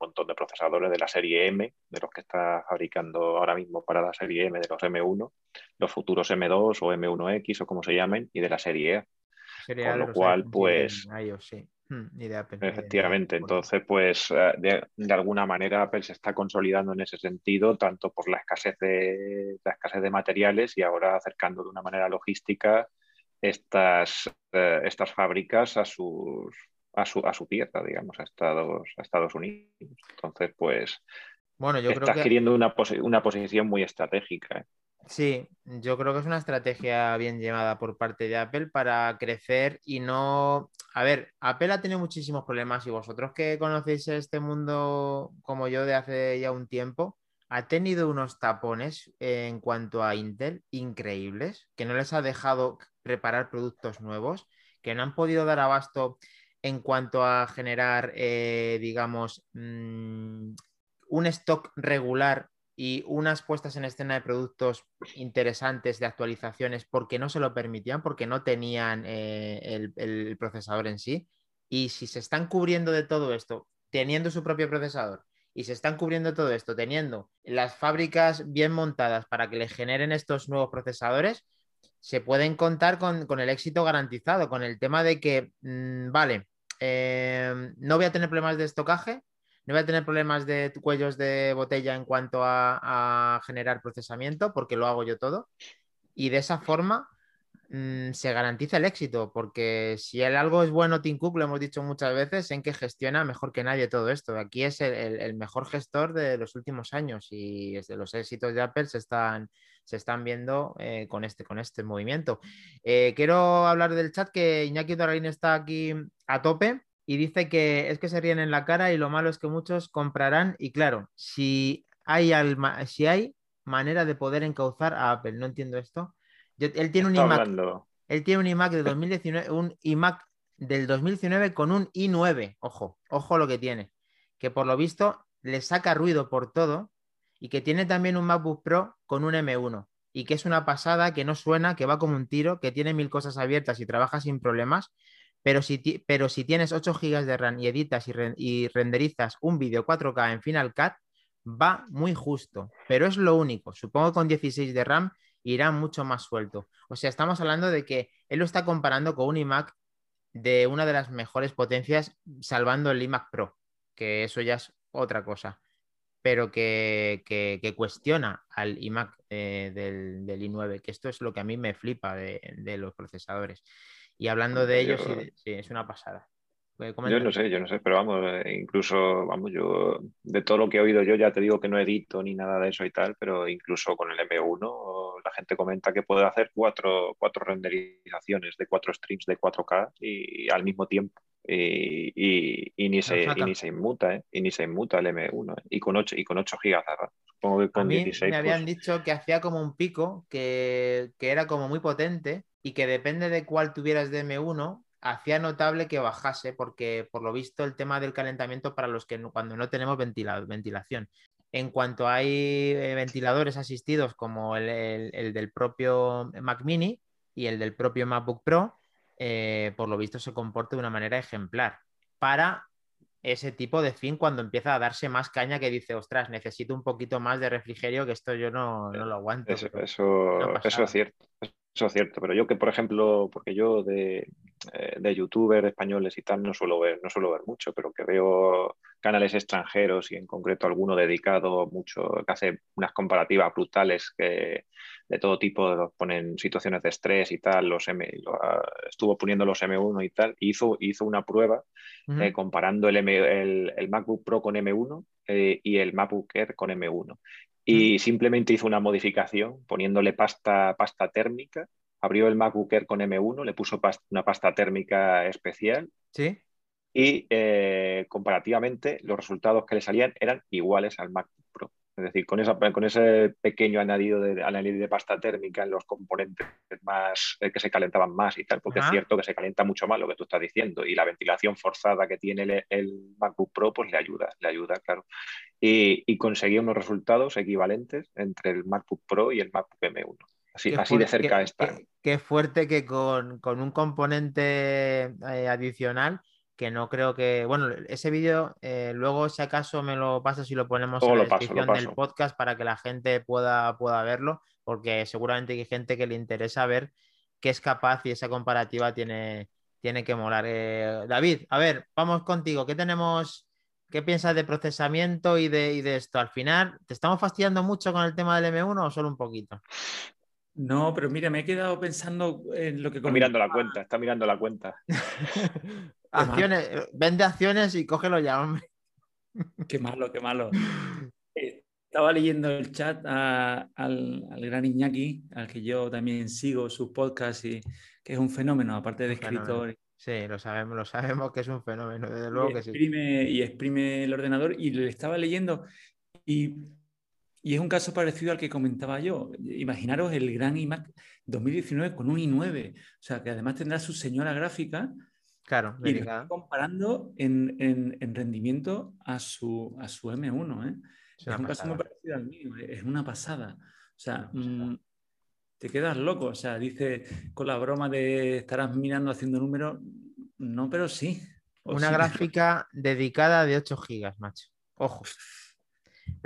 montón de procesadores de la serie M, de los que está fabricando ahora mismo para la serie M de los M1, los futuros M2 o M1X o como se llamen, y de la serie E. Con lo cual, pues... Hmm, efectivamente, entonces, pues eh, de, alguna manera Apple se está consolidando en ese sentido, tanto por la escasez de, la escasez de materiales y ahora acercando de una manera logística estas, eh, estas fábricas a sus, a su, a su tierra, digamos, a Estados, a Estados Unidos. Entonces, pues, bueno, yo está adquiriendo una, una, posición muy estratégica. ¿eh? Sí, yo creo que es una estrategia bien llevada por parte de Apple para crecer y no... A ver, Apple ha tenido muchísimos problemas y vosotros que conocéis este mundo como yo de hace ya un tiempo, ha tenido unos tapones en cuanto a Intel increíbles, que no les ha dejado preparar productos nuevos, que no han podido dar abasto en cuanto a generar, eh, digamos, mm, un stock regular y unas puestas en escena de productos interesantes de actualizaciones porque no se lo permitían, porque no tenían eh, el, procesador en sí. Y si se están cubriendo de todo esto, teniendo su propio procesador, y se están cubriendo todo esto, teniendo las fábricas bien montadas para que le generen estos nuevos procesadores, se pueden contar con, el éxito garantizado, con el tema de que, mm, vale, eh, no voy a tener problemas de estocaje, no voy a tener problemas de cuellos de botella en cuanto a, generar procesamiento, porque lo hago yo todo. Y de esa forma mm, se garantiza el éxito, porque si el algo es bueno, Tim Cook, lo hemos dicho muchas veces, en que gestiona mejor que nadie todo esto. Aquí es el, mejor gestor de los últimos años y desde los éxitos de Apple se están, se están viendo eh, con, este, con este movimiento. Eh, quiero hablar del chat que Iñaki Dorarín está aquí a tope y dice que es que se ríen en la cara y lo malo es que muchos comprarán y claro, si hay, si hay manera de poder encauzar a Apple, no entiendo esto. él tiene un iMac. Él tiene un iMac de 2019, un iMac del 2019 con un i9, ojo, ojo lo que tiene, que por lo visto le saca ruido por todo y que tiene también un MacBook Pro con un M1 y que es una pasada, que no suena, que va como un tiro, que tiene mil cosas abiertas y trabaja sin problemas, pero si, pero si tienes 8 GB de RAM y editas y, renderizas un vídeo 4K en Final Cut, va muy justo, pero es lo único. Supongo que con 16 de RAM irá mucho más suelto. O sea, estamos hablando de que él lo está comparando con un iMac de una de las mejores potencias, salvando el iMac Pro, que eso ya es otra cosa pero que, cuestiona al iMac eh, del, i9, que esto es lo que a mí me flipa de, los procesadores. Y hablando de ellos, sí, es una pasada. Yo no sé, yo no sé, pero vamos, eh, incluso, vamos, yo de todo lo que he oído yo ya te digo que no edito ni nada de eso y tal, pero incluso con el M1 la gente comenta que puede hacer cuatro, cuatro renderizaciones de cuatro streams de 4K y al mismo tiempo y, ni se, ni se inmuta, ¿eh? Y ni se inmuta el M1, ¿eh? y con 8, y con 8 GB Supongo que con A mí me habían pues dicho que hacía como un pico, que, era como muy potente y que depende de cuál tuvieras de M1, hacía notable que bajase, porque por lo visto el tema del calentamiento para los que cuando no tenemos ventilación. En cuanto hay eh, ventiladores asistidos como el del propio Mac Mini y el del propio MacBook Pro, eh, por lo visto se comporta de una manera ejemplar para ese tipo de fin cuando empieza a darse más caña que dice, ostras, necesito un poquito más de refrigerio que esto yo no, lo aguanto. Eso, eso, es cierto. Eso es cierto, pero yo que, por ejemplo, porque yo de, eh, de youtubers españoles y tal no suelo ver, no suelo ver mucho, pero que veo canales extranjeros y en concreto alguno dedicado mucho, que hace unas comparativas brutales que de todo tipo, los ponen situaciones de estrés y tal, los M, ah, estuvo poniendo los M1 y tal, hizo, hizo una prueba eh, comparando el, el, MacBook Pro con M1 eh, y el MacBook Air con M1. Y simplemente hizo una modificación poniéndole pasta, pasta térmica, abrió el MacBook Air con M1, le puso una pasta térmica especial. Sí. Y eh, comparativamente los resultados que le salían eran iguales al MacBook Pro. Es decir, con, esa, con ese pequeño añadido de, añadido de pasta térmica en los componentes más eh, que se calentaban más y tal, porque es cierto que se calienta mucho más lo que tú estás diciendo y la ventilación forzada que tiene el, MacBook Pro pues le ayuda, le ayuda, claro. Y, y conseguí unos resultados equivalentes entre el MacBook Pro y el MacBook M1. Así, así de cerca está. Qué, fuerte que con, un componente eh, adicional que no creo que. Bueno, ese vídeo, eh, luego si acaso me lo pasas y lo ponemos en la descripción del podcast para que la gente pueda, pueda verlo, porque seguramente hay gente que le interesa ver qué es capaz y esa comparativa tiene, tiene que molar. Eh, David, a ver, vamos contigo. ¿Qué tenemos? ¿Qué piensas de procesamiento y de, y de esto? Al final, ¿te estamos fastidiando mucho con el tema del M1 o solo un poquito? No, pero mira, me he quedado pensando en lo que... Está mirando la cuenta, está mirando la cuenta. acciones, vende acciones y cógelo ya, hombre. Qué malo, qué malo. Estaba leyendo el chat al, gran Iñaki, al que yo también sigo sus podcasts y que es un fenómeno, aparte de escritor. Sí, lo sabemos, lo sabemos que es un fenómeno, desde luego que sí. Y exprime el ordenador y le estaba leyendo y y es un caso parecido al que comentaba yo. Imaginaros el gran iMac 2019 con un i9, o sea, que además tendrá su señora gráfica. Claro, y comparando en, rendimiento a su, a su M1. ¿eh? Es, un caso muy parecido al mío, es una pasada. O sea, mm, te quedas loco. O sea, dice con la broma de estarás mirando haciendo números. No, pero sí. Una gráfica dedicada de 8 gigas, macho. Ojo.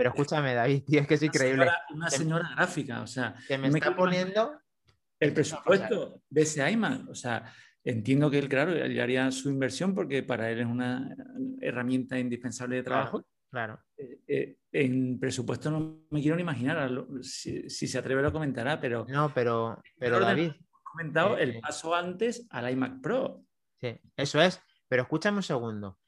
Pero escúchame, David, tío, es que es increíble. una señora gráfica, o sea. Que me, está poniendo. El presupuesto de ese iMac, o sea, entiendo que él, claro, ya haría su inversión porque para él es una herramienta indispensable de trabajo. Claro. Eh, eh, en presupuesto no me quiero ni imaginar, si, se atreve lo comentará, pero. No, pero, pero David. comentado el eh, paso antes al iMac Pro. Sí, eso es. Pero escúchame un segundo.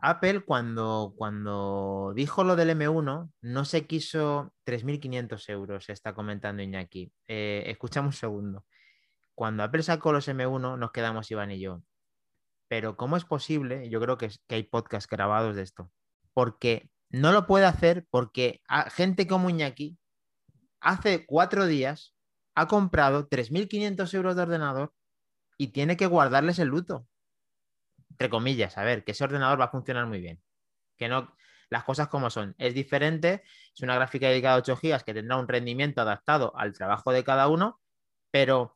Apple cuando, cuando dijo lo del M1 no se quiso 3.500 euros, está comentando Iñaki. Eh, escuchamos un segundo. Cuando Apple sacó los M1 nos quedamos Iván y yo. Pero ¿cómo es posible? Yo creo que, que hay podcasts grabados de esto. Porque no lo puede hacer porque gente como Iñaki hace cuatro días ha comprado 3.500 euros de ordenador y tiene que guardarles el luto entre comillas, a ver, que ese ordenador va a funcionar muy bien. Que no, las cosas como son. Es diferente, es una gráfica dedicada a 8 GB que tendrá un rendimiento adaptado al trabajo de cada uno, pero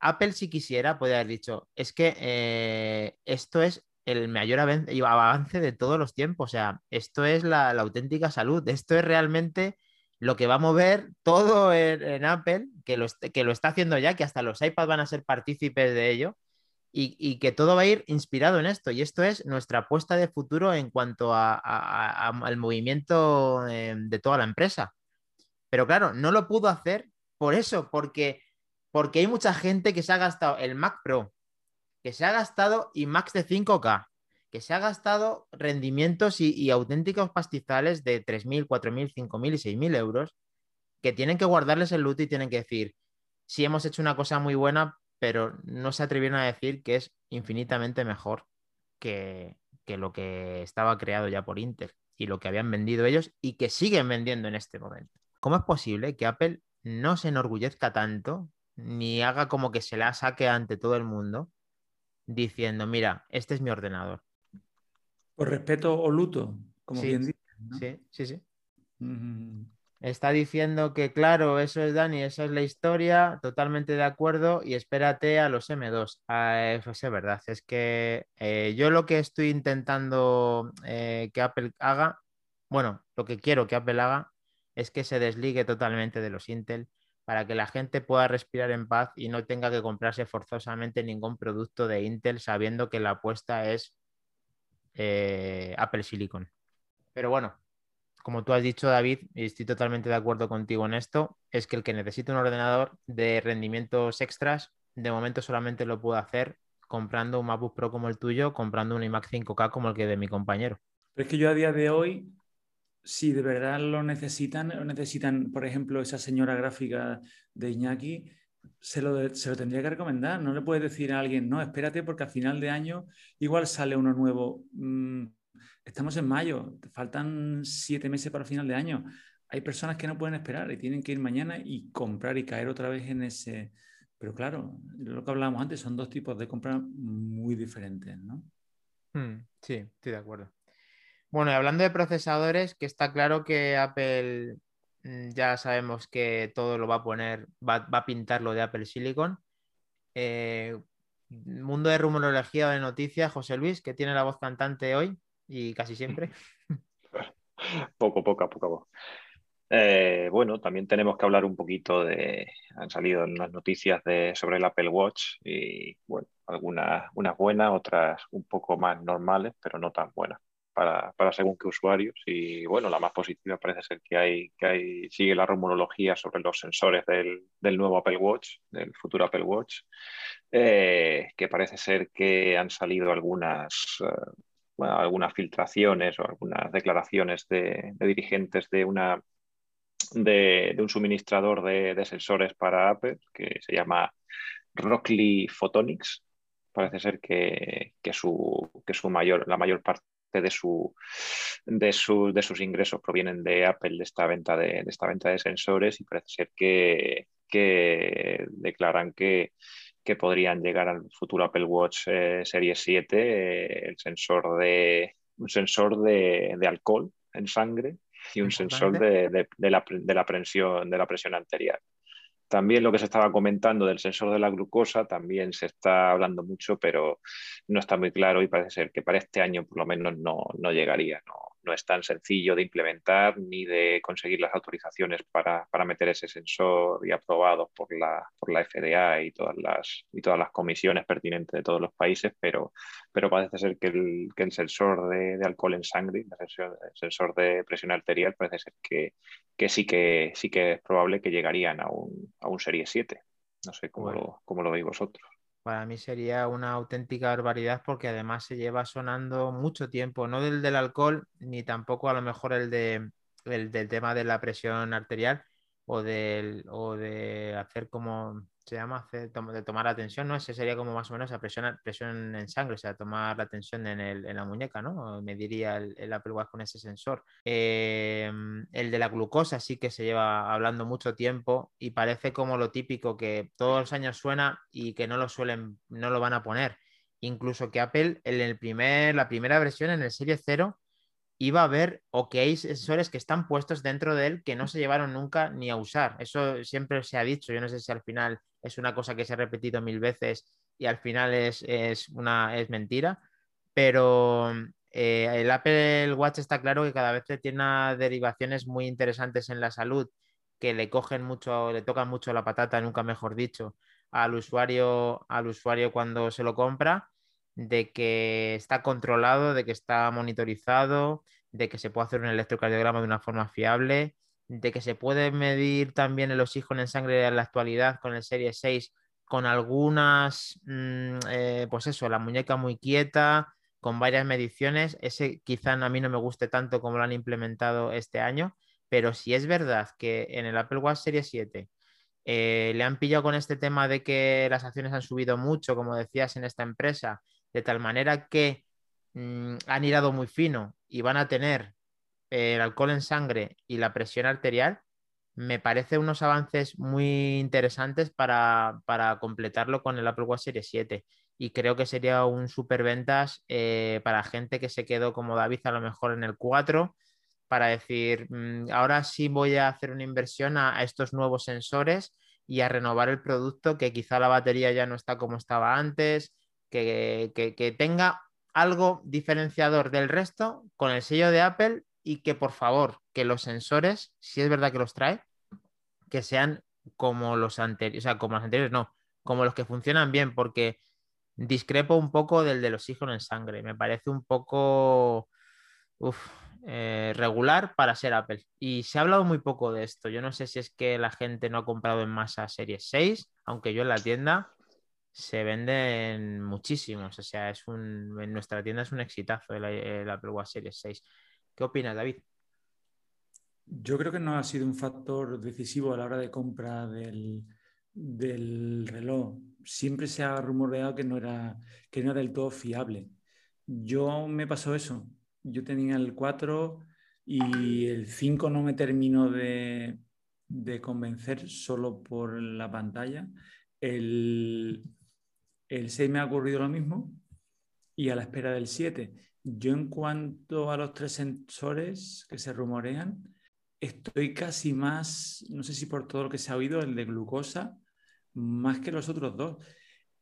Apple si quisiera puede haber dicho, es que eh, esto es el mayor avance de todos los tiempos, o sea, esto es la, auténtica salud, esto es realmente lo que va a mover todo en, Apple, que lo, que lo está haciendo ya, que hasta los iPads van a ser partícipes de ello y, que todo va a ir inspirado en esto. Y esto es nuestra apuesta de futuro en cuanto al movimiento em, de toda la empresa. Pero claro, no lo pudo hacer por eso, porque, porque hay mucha gente que se ha gastado el Mac Pro, que se ha gastado iMacs de 5K, que se ha gastado rendimientos y, y auténticos pastizales de 3.000, 4.000, 5.000 y 6.000 euros, que tienen que guardarles el luto y tienen que decir, si hemos hecho una cosa muy buena, pero no se atrevieron a decir que es infinitamente mejor que, lo que estaba creado ya por Intel y lo que habían vendido ellos y que siguen vendiendo en este momento. ¿Cómo es posible que Apple no se enorgullezca tanto ni haga como que se la saque ante todo el mundo diciendo, mira, este es mi ordenador? Por respeto o luto, como bien dice. Sí, sí, sí. Está diciendo que, claro, eso es Dani, esa es la historia, totalmente de acuerdo, y espérate a los M2. Ah, es verdad, es que eh, yo lo que estoy intentando eh, que Apple haga, bueno, lo que quiero que Apple haga es que se desligue totalmente de los Intel para que la gente pueda respirar en paz y no tenga que comprarse forzosamente ningún producto de Intel sabiendo que la apuesta es eh, Apple Silicon. Pero bueno, como tú has dicho, David, y estoy totalmente de acuerdo contigo en esto, es que el que necesita un ordenador de rendimientos extras, de momento solamente lo puede hacer comprando un MacBook Pro como el tuyo, comprando un iMac 5K como el que de mi compañero. Pero es que yo a día de hoy, si de verdad lo necesitan, lo necesitan, por ejemplo, esa señora gráfica de Iñaki, se lo, se lo, tendría que recomendar. No le puedes decir a alguien, no, espérate porque a final de año igual sale uno nuevo. Mm, Estamos en mayo, faltan siete meses para el final de año. hay personas que no pueden esperar y tienen que ir mañana y comprar y caer otra vez en ese... Pero claro, lo que hablábamos antes son dos tipos de compras muy diferentes, ¿no? Hmm, sí, estoy de acuerdo. Bueno, y hablando de procesadores, que está claro que Apple mm, ya sabemos que todo lo va a poner, va, a pintar lo de Apple Silicon. Eh, mundo de rumorología de noticias, José Luis, que tiene la voz cantante hoy y casi siempre. poco, poco, poco, poco. Eh, bueno, también tenemos que hablar un poquito de. Han salido unas noticias de, sobre el Apple Watch y, bueno, algunas unas buenas, otras un poco más normales, pero no tan buenas para, para, según qué usuarios. Y bueno, la más positiva parece ser que hay, que hay, sigue la rumorología sobre los sensores del, del nuevo Apple Watch, del futuro Apple Watch, eh, que parece ser que han salido algunas, eh, algunas filtraciones o algunas declaraciones de, dirigentes de una de, un suministrador de, de, sensores para Apple que se llama Rockley Photonics. Parece ser que, que, su, que su mayor, la mayor parte de, su, de, su, de sus ingresos provienen de Apple, de esta venta de, esta venta de sensores, y parece ser que, que declaran que, que podrían llegar al futuro Apple Watch eh, Series 7 eh, el sensor de un sensor de, de, alcohol en sangre y un sensor de, de, la, de, la, presión, de la presión arterial. También lo que se estaba comentando del sensor de la glucosa, también se está hablando mucho, pero no está muy claro y parece ser que para este año por lo menos no, no llegaría. No, no es tan sencillo de implementar ni de conseguir las autorizaciones para, para meter ese sensor y aprobados por la, por la FDA y todas, las, y todas las comisiones pertinentes de todos los países, pero, pero parece ser que el, que el sensor de, de, alcohol en sangre, el sensor, el sensor, de presión arterial, parece ser que, que, sí que sí que es probable que llegarían a un, a un Serie 7. No sé cómo, bueno. lo, cómo lo veis vosotros. Para mí sería una auténtica barbaridad porque además se lleva sonando mucho tiempo, no del del alcohol, ni tampoco a lo mejor el, de, el del tema de la presión arterial o, del, o de hacer como se llama hacer, de tomar la tensión, ¿no? Ese sería como más o menos la presión, presión en sangre, o sea, tomar la tensión en, el, en la muñeca, ¿no? Me diría el, el, Apple Watch con ese sensor. Eh, el de la glucosa sí que se lleva hablando mucho tiempo y parece como lo típico que todos los años suena y que no lo suelen, no lo van a poner. Incluso que Apple en el primer, la primera versión, en el Serie 0, iba a haber o que hay sensores que están puestos dentro de él que no se llevaron nunca ni a usar. Eso siempre se ha dicho. Yo no sé si al final es una cosa que se ha repetido mil veces y al final es, es una, es mentira, pero eh, el Apple Watch está claro que cada vez tiene derivaciones muy interesantes en la salud que le cogen mucho, le tocan mucho la patata, nunca mejor dicho, al usuario, al usuario cuando se lo compra, de que está controlado, de que está monitorizado, de que se puede hacer un electrocardiograma de una forma fiable, de que se puede medir también el oxígeno en sangre en la actualidad con el Serie 6, con algunas, mmm, eh, pues eso, la muñeca muy quieta, con varias mediciones. Ese quizá a mí no me guste tanto como lo han implementado este año, pero si es verdad que en el Apple Watch Serie 7 eh, le han pillado con este tema de que las acciones han subido mucho, como decías, en esta empresa, de tal manera que mmm, han irado muy fino y van a tener el alcohol en sangre y la presión arterial, me parece unos avances muy interesantes para, para completarlo con el Apple Watch Series 7. Y creo que sería un super ventas eh, para gente que se quedó como David a lo mejor en el 4, para decir, mmm, ahora sí voy a hacer una inversión a, estos nuevos sensores y a renovar el producto, que quizá la batería ya no está como estaba antes, que, tenga algo diferenciador del resto con el sello de Apple y que por favor, que los sensores, si es verdad que los trae, que sean como los anteriores, o sea, como los anteriores, no, como los que funcionan bien, porque discrepo un poco del del oxígeno en sangre. Me parece un poco eh, regular para ser Apple. Y se ha hablado muy poco de esto. Yo no sé si es que la gente no ha comprado en masa Series 6, aunque yo en la tienda se venden muchísimos. O sea, es un, en nuestra tienda es un exitazo el, el Apple Watch Series 6. ¿Qué opinas, David? Yo creo que no ha sido un factor decisivo a la hora de compra del, del reloj. Siempre se ha rumoreado que no, era, que no era del todo fiable. Yo me pasó eso. Yo tenía el 4, y el 5 no me termino de, convencer solo por la pantalla. El, el 6 me ha ocurrido lo mismo y a la espera del 7. Yo en cuanto a los tres sensores que se rumorean, estoy casi más, no sé si por todo lo que se ha oído, el de glucosa, más que los otros dos.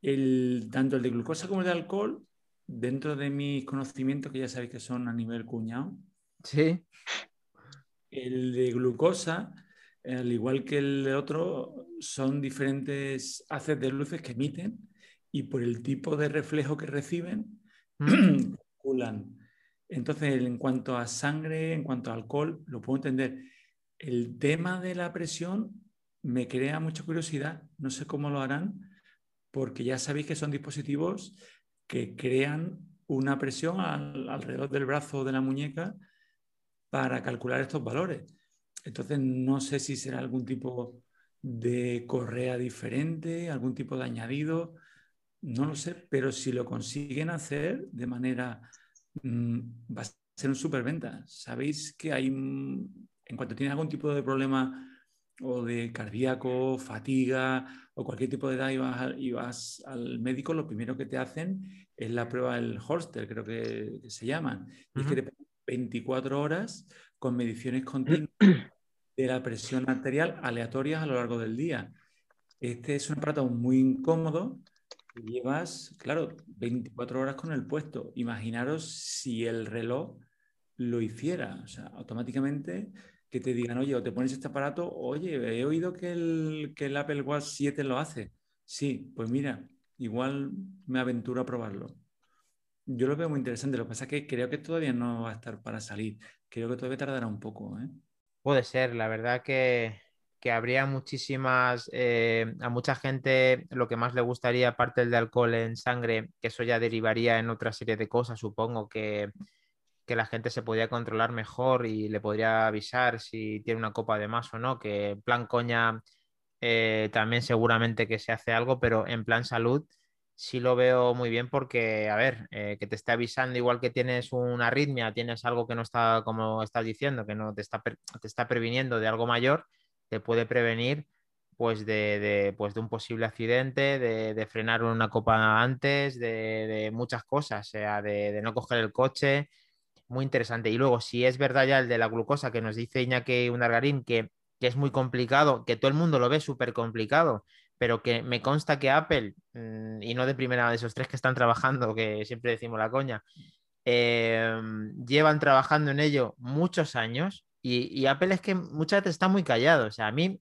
El, tanto el de glucosa como el de alcohol, dentro de mis conocimientos, que ya sabéis que son a nivel cuñado, sí. el de glucosa, al igual que el de otro, son diferentes haces de luces que emiten y por el tipo de reflejo que reciben, mm. calculan entonces, en cuanto a sangre, en cuanto a alcohol, lo puedo entender. El tema de la presión me crea mucha curiosidad. No sé cómo lo harán, porque ya sabéis que son dispositivos que crean una presión alrededor del brazo o de la muñeca para calcular estos valores. Entonces, no sé si será algún tipo de correa diferente, algún tipo de añadido, no lo sé, pero si lo consiguen hacer de manera Mm, va a ser un superventa. Sabéis que hay, en cuanto tienes algún tipo de problema o de cardíaco, fatiga o cualquier tipo de edad y vas, al médico, lo primero que te hacen es la prueba del Holster, creo que, se llama. Y es que te 24 horas con mediciones continuas de la presión arterial aleatorias a lo largo del día. Este es un aparato muy incómodo Llevas, claro, 24 horas con el puesto. Imaginaros si el reloj lo hiciera. O sea, automáticamente que te digan, oye, o te pones este aparato, oye, he oído que el, que el Apple Watch 7 lo hace. Sí, pues mira, igual me aventuro a probarlo. Yo lo veo muy interesante. Lo que pasa es que creo que todavía no va a estar para salir. Creo que todavía tardará un poco. ¿eh? Puede ser, la verdad que que habría muchísimas, eh, a mucha gente lo que más le gustaría, aparte del de alcohol en sangre, que eso ya derivaría en otra serie de cosas, supongo que, que la gente se podría controlar mejor y le podría avisar si tiene una copa de más o no, que en plan coña eh, también seguramente que se hace algo, pero en plan salud sí lo veo muy bien porque, a ver, eh, que te esté avisando igual que tienes una arritmia, tienes algo que no está como estás diciendo, que no te está, te está previniendo de algo mayor te puede prevenir pues de, pues de un posible accidente, de, frenar una copa antes, de, muchas cosas, o sea, de, no coger el coche. Muy interesante. Y luego, si es verdad ya el de la glucosa que nos dice Iñaki Unargarín, que, que es muy complicado, que todo el mundo lo ve súper complicado, pero que me consta que Apple, mm, y no de primera de esos tres que están trabajando, que siempre decimos la coña, em, llevan trabajando en ello muchos años y, Apple es que muchas veces está muy callado. O sea, a mí,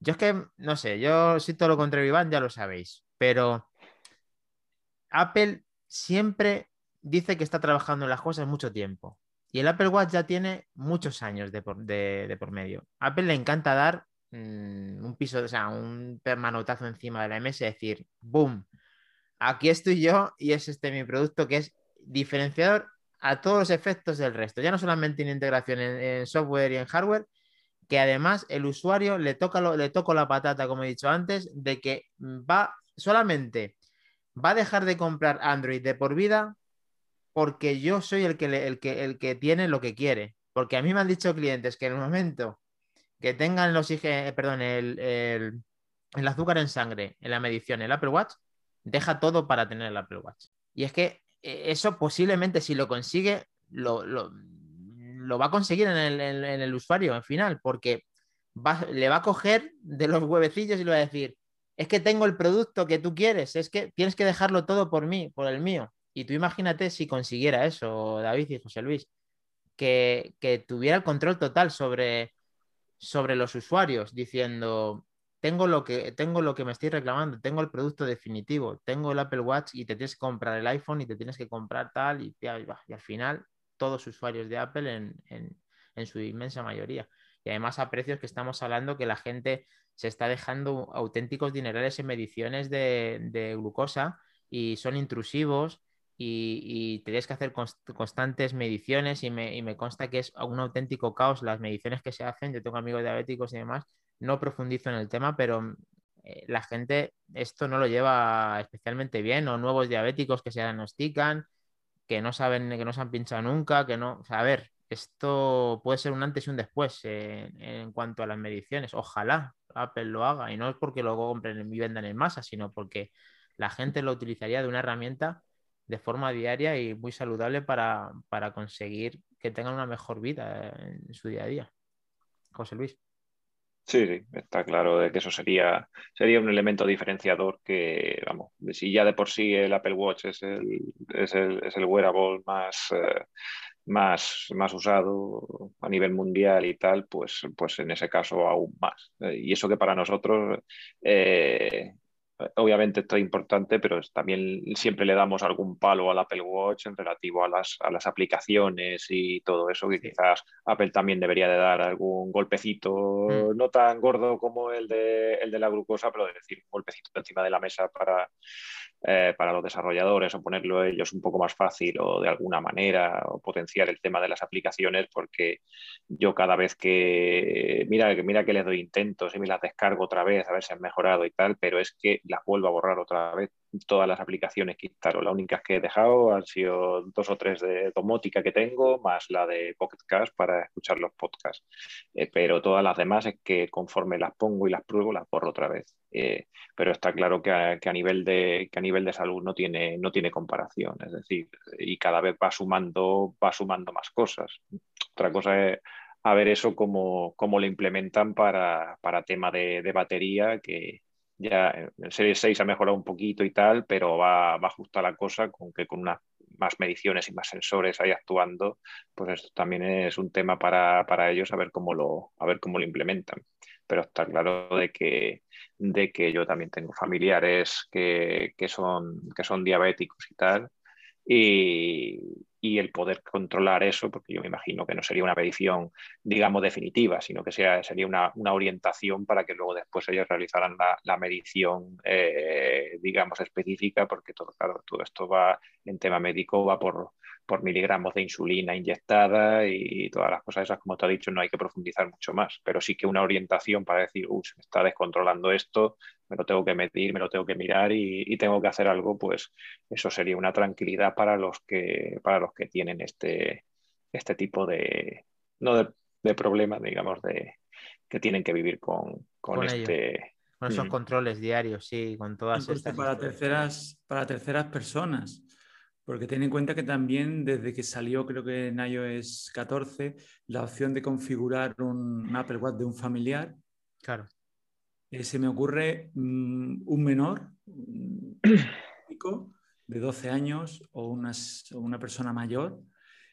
yo es que, no sé, yo soy todo lo contrario, Iván, ya lo sabéis. Pero Apple siempre dice que está trabajando en las cosas mucho tiempo. Y el Apple Watch ya tiene muchos años de por, medio. A Apple le encanta dar mm, un piso, o sea, un permanotazo encima de la MS y decir, ¡boom! Aquí estoy yo y es este mi producto que es diferenciador a todos los efectos del resto. Ya no solamente en integración en, software y en hardware, que además el usuario le toca le toco la patata, como he dicho antes, de que va solamente va a dejar de comprar Android de por vida porque yo soy el que, el que, el que tiene lo que quiere. Porque a mí me han dicho clientes que en el momento que tengan los eh, perdón, el, el azúcar en sangre en la medición, el Apple Watch, deja todo para tener el Apple Watch. Y es que eso posiblemente si lo consigue, lo, va a conseguir en el, usuario al final, porque le va a coger de los huevecillos y le va a decir, es que tengo el producto que tú quieres, es que tienes que dejarlo todo por mí, por el mío. Y tú imagínate si consiguiera eso, David y José Luis, que, que tuviera el control total sobre, sobre los usuarios, diciendo, tengo lo que, tengo lo que me estoy reclamando, tengo el producto definitivo, tengo el Apple Watch y te tienes que comprar el iPhone y te tienes que comprar tal y, y, al final todos usuarios de Apple en, su inmensa mayoría. Y además a precios que estamos hablando que la gente se está dejando auténticos dinerales en mediciones de, glucosa y son intrusivos y, y que hacer constantes mediciones y me, y me consta que es un auténtico caos las mediciones que se hacen. Yo tengo amigos diabéticos y demás no profundizo en el tema, pero eh, la gente esto no lo lleva especialmente bien, o nuevos diabéticos que se diagnostican, que no saben, que no se han pinchado nunca, que no. O a ver, esto puede ser un antes y un después en, cuanto a las mediciones. Ojalá Apple lo haga y no es porque lo compren y vendan en masa, sino porque la gente lo utilizaría de una herramienta de forma diaria y muy saludable para, para conseguir que tengan una mejor vida en su día a día. José Luis. Sí, sí, está claro de que eso sería, sería un elemento diferenciador que, vamos, si ya de por sí el Apple Watch es el, es el, es el wearable más, eh, más, más usado a nivel mundial y tal, pues, pues en ese caso aún más. Eh, y eso que para nosotros eh, obviamente esto es importante, pero también siempre le damos algún palo al Apple Watch en relativo a las, a las aplicaciones y todo eso, que quizás Apple también debería de dar algún golpecito, mm. no tan gordo como el de, el de la glucosa, pero de decir, un golpecito encima de la mesa para, eh, para los desarrolladores o ponerlo ellos un poco más fácil o de alguna manera o potenciar el tema de las aplicaciones porque yo cada vez que mira, mira que les doy intentos y me las descargo otra vez a ver si han mejorado y tal, pero es que las vuelvo a borrar otra vez todas las aplicaciones que instalo. Las únicas que he dejado han sido dos o tres de domótica que tengo, más la de Pocket Cast para escuchar los podcasts. Eh, pero todas las demás es que conforme las pongo y las pruebo, las borro otra vez. Eh, pero está claro que a, nivel de, que a nivel de salud no tiene, no tiene comparación. Es decir, y cada vez va sumando, va sumando más cosas. Otra cosa es a ver eso cómo, cómo lo implementan para, para tema de, de batería, que, ya en Serie 6 ha mejorado un poquito y tal, pero va, va justa la cosa con que con unas más mediciones y más sensores ahí actuando, pues esto también es un tema para, para, ellos a ver cómo lo, a cómo lo implementan. Pero está claro de que, de que yo también tengo familiares que, que, son, que son diabéticos y tal, y, y el poder controlar eso, porque yo me imagino que no sería una medición, digamos, definitiva, sino que sea, sería una, una orientación para que luego después ellos realizaran la, la medición, eh, digamos, específica, porque todo, claro, todo esto va en tema médico, va por, por miligramos de insulina inyectada y todas las cosas esas, como te ha dicho, no hay que profundizar mucho más, pero sí que una orientación para decir, uy, se me está descontrolando esto, me lo tengo que medir, me lo tengo que mirar y, tengo que hacer algo, pues eso sería una tranquilidad para los que, para los que tienen este, este tipo de, no de, problemas, digamos, de que tienen que vivir con, con, este... Con esos mm. controles diarios, sí, con todas estas... Para terceras, para terceras personas, porque ten en cuenta que también desde que salió, creo que en iOS 14, la opción de configurar un Apple Watch de un familiar. Claro. Eh, se me ocurre mm, un menor de 12 años o, una persona mayor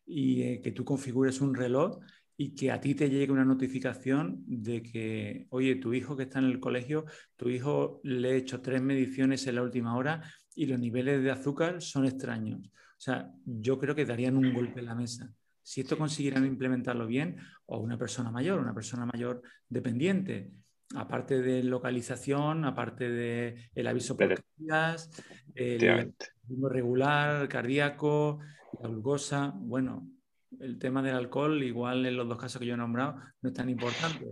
y eh, que tú configures un reloj y que a ti te llegue una notificación de que, oye, tu hijo que está en el colegio, tu hijo le he hecho tres mediciones en la última hora y los niveles de azúcar son extraños. O sea, yo creo que darían un golpe en la mesa. Si esto consiguieran implementarlo bien, o una persona mayor, una persona mayor dependiente, aparte de localización, aparte del el aviso por el regular, cardíaco, la glucosa, bueno, el tema del alcohol, igual en los dos casos que yo he nombrado, no es tan importante.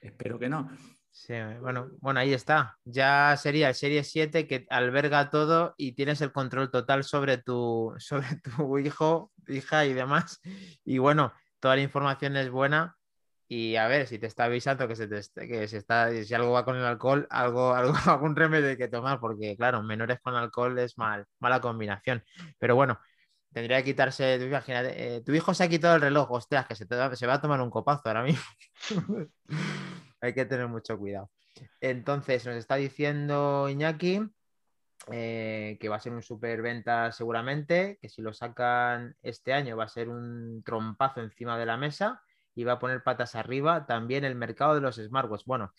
Espero que no. Sí, bueno, bueno, ahí está. Ya sería el Serie 7 que alberga todo y tienes el control total sobre tu, sobre tu hijo, hija y demás. Y bueno, toda la información es buena y a ver si te está avisando que se que se está si algo va con el alcohol algo, algo algún remedio hay que tomar porque claro menores con alcohol es mal mala combinación. Pero bueno tendría que quitarse imagínate eh, tu hijo se ha quitado el reloj ostras que se, se va a tomar un copazo ahora mismo. Hay que tener mucho cuidado. Entonces nos está diciendo Iñaki eh, que va a ser un super venta seguramente que si lo sacan este año va a ser un trompazo encima de la mesa y va a poner patas arriba también el mercado de los smartwatches. Bueno,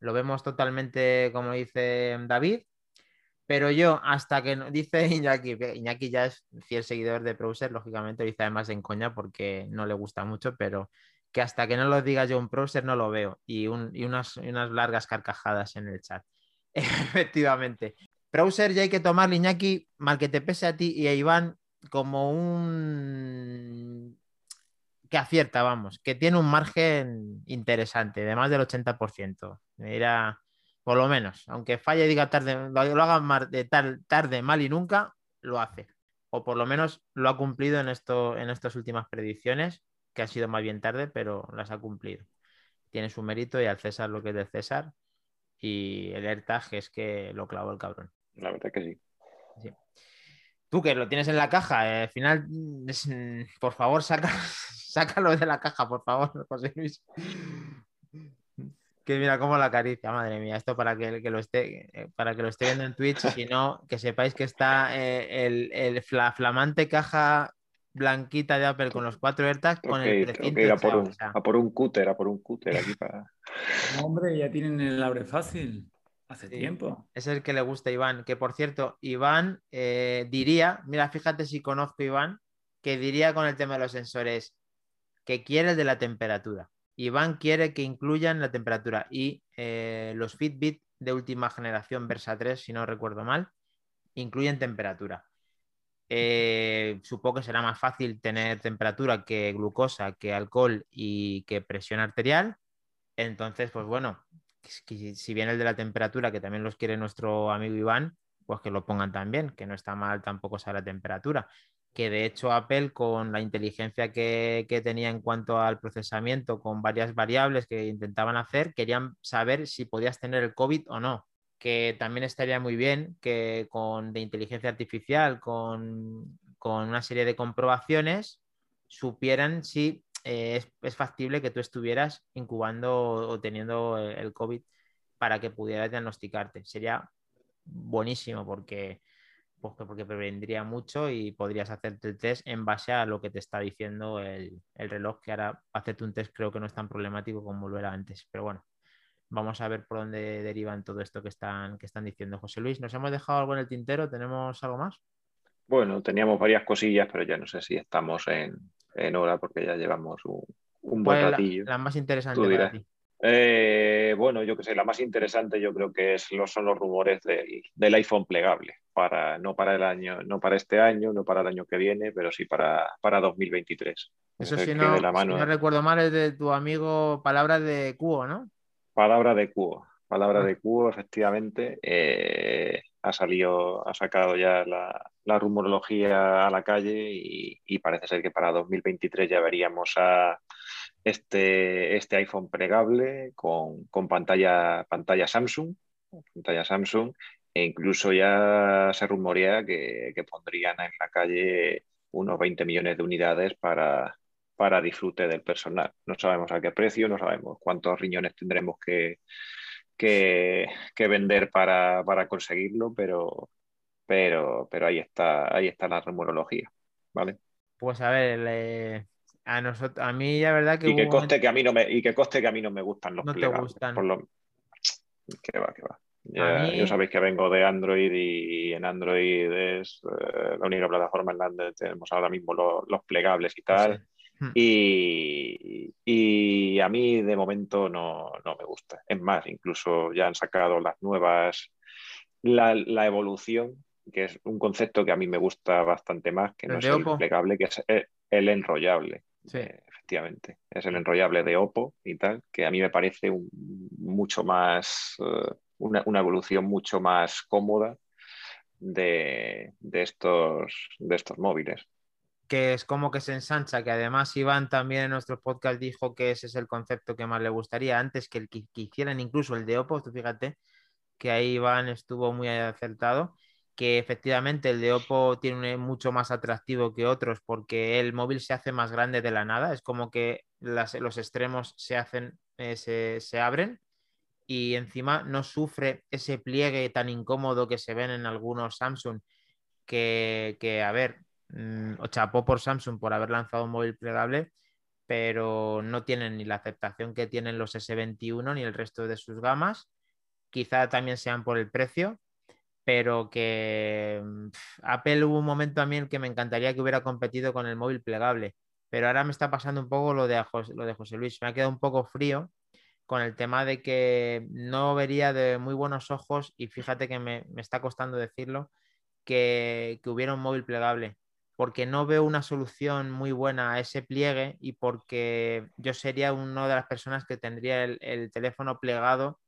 lo vemos totalmente como dice David, pero yo hasta que dice Iñaki, Iñaki ya es fiel seguidor de Browser, lógicamente lo dice además en coña porque no le gusta mucho, pero que hasta que no lo diga yo un Browser no lo veo y, unas, unas largas carcajadas en el chat. Efectivamente. Browser ya hay que tomar, Iñaki, mal que te pese a ti y a Iván, como un que acierta, vamos, que tiene un margen interesante, de más del 80%. Era, por lo menos, aunque falle y diga tarde, lo, haga de tarde, mal y nunca, lo hace. O por lo menos lo ha cumplido en, esto, en estas últimas predicciones. que ha sido más bien tarde, pero las ha cumplido. Tiene su mérito y al César lo que es de César. Y el AirTag es que lo clavó el cabrón. La verdad que sí. Tú que lo tienes en la caja, eh, al final, mm, por favor, saca, sácalo de la caja, por favor, José Luis. Que mira cómo la acaricia, madre mía. Esto para que, que lo esté, eh, para que lo esté viendo en Twitch, si no, que sepáis que está eh, el, el flamante caja blanquita de Apple con los cuatro AirTags con el precinto a, por un, a por un cúter, a por un cúter aquí para. hombre, ya tienen el abre fácil. Hace tiempo. Es el que le gusta a Iván. Que por cierto, Iván eh, diría, mira, fíjate si conozco a Iván, que diría con el tema de los sensores que quiere el de la temperatura. Iván quiere que incluyan la temperatura y eh, los Fitbit de última generación Versa 3, si no recuerdo mal, incluyen temperatura. Eh, supongo que será más fácil tener temperatura que glucosa, que alcohol y que presión arterial. Entonces, pues bueno, si bien el de la temperatura, que también los quiere nuestro amigo Iván, pues que lo pongan también, que no está mal tampoco saber la temperatura. Que de hecho Apple con la inteligencia que, tenía en cuanto al procesamiento, con varias variables que intentaban hacer, querían saber si podías tener el COVID o no, que también estaría muy bien que con de inteligencia artificial, con, una serie de comprobaciones, supieran si eh, es, factible que tú estuvieras incubando o teniendo el COVID para que pudieras diagnosticarte. Sería buenísimo porque pues porque prevendría mucho y podrías hacerte el test en base a lo que te está diciendo el, reloj, que ahora hacerte un test creo que no es tan problemático como lo era antes. Pero bueno, vamos a ver por dónde derivan todo esto que están, que están diciendo. José Luis, ¿nos hemos dejado algo en el tintero? ¿Tenemos algo más? Bueno, teníamos varias cosillas, pero ya no sé si estamos en, hora porque ya llevamos un, buen ratillo. La, más interesante para ti. Eh, bueno, yo que sé, la más interesante yo creo que es, son los rumores del, iPhone plegable, para, no para el año, no para este año, no para el año que viene, pero sí para, para 2023. Eso si no, no, recuerdo mal es de tu amigo Palabra de Cuo, ¿no? Palabra de Cuo, Palabra ah. de Cuo, efectivamente. Eh, ha salido, ha sacado ya la, rumorología a la calle y, parece ser que para 2023 ya veríamos a este, este iPhone plegable con, pantalla, pantalla Samsung, pantalla Samsung, e incluso ya se rumorea que, pondrían en la calle unos 20 millones de unidades para, para disfrute del personal. No sabemos a qué precio, no sabemos cuántos riñones tendremos que, que, vender para, conseguirlo, pero, pero, pero ahí está, ahí está la rumorología. ¿vale? Pues a ver, a, nosotros, a mí la verdad que... Y que, coste que a mí no me, y que coste que a mí no me gustan los no Te gustan. Por lo... Que va, que va. Ya, sabéis que vengo de Android y en Android es eh, la única plataforma en la que tenemos ahora mismo los plegables y tal. Hmm. Y, y, a mí de momento no, no, me gusta. Es más, incluso ya han sacado las nuevas, la, la, evolución, que es un concepto que a mí me gusta bastante más, que no es el plegable, que es el enrollable. Sí. Eh, efectivamente. Es el enrollable de Oppo y tal, que a mí me parece un, mucho más, eh, una, evolución mucho más cómoda de, estos, de estos móviles. Que es como que se ensancha, que además Iván también en nuestro podcast dijo que ese es el concepto que más le gustaría antes que el que, que hicieran incluso el de Oppo, fíjate que ahí Iván estuvo muy acertado que efectivamente el de Oppo tiene mucho más atractivo que otros porque el móvil se hace más grande de la nada, es como que los extremos se hacen, eh, se, abren y encima no sufre ese pliegue tan incómodo que se ven en algunos Samsung que, a ver, mm, o chapó por Samsung por haber lanzado un móvil plegable, pero no tienen ni la aceptación que tienen los S21 ni el resto de sus gamas. Quizá también sean por el precio, pero que mm, Apple hubo un momento también que me encantaría que hubiera competido con el móvil plegable, pero ahora me está pasando un poco lo de, José, lo de José Luis, me ha quedado un poco frío con el tema de que no vería de muy buenos ojos, y fíjate que me, está costando decirlo, que, hubiera un móvil plegable, porque no veo una solución muy buena a ese pliegue y porque yo sería una de las personas que tendría el, teléfono plegado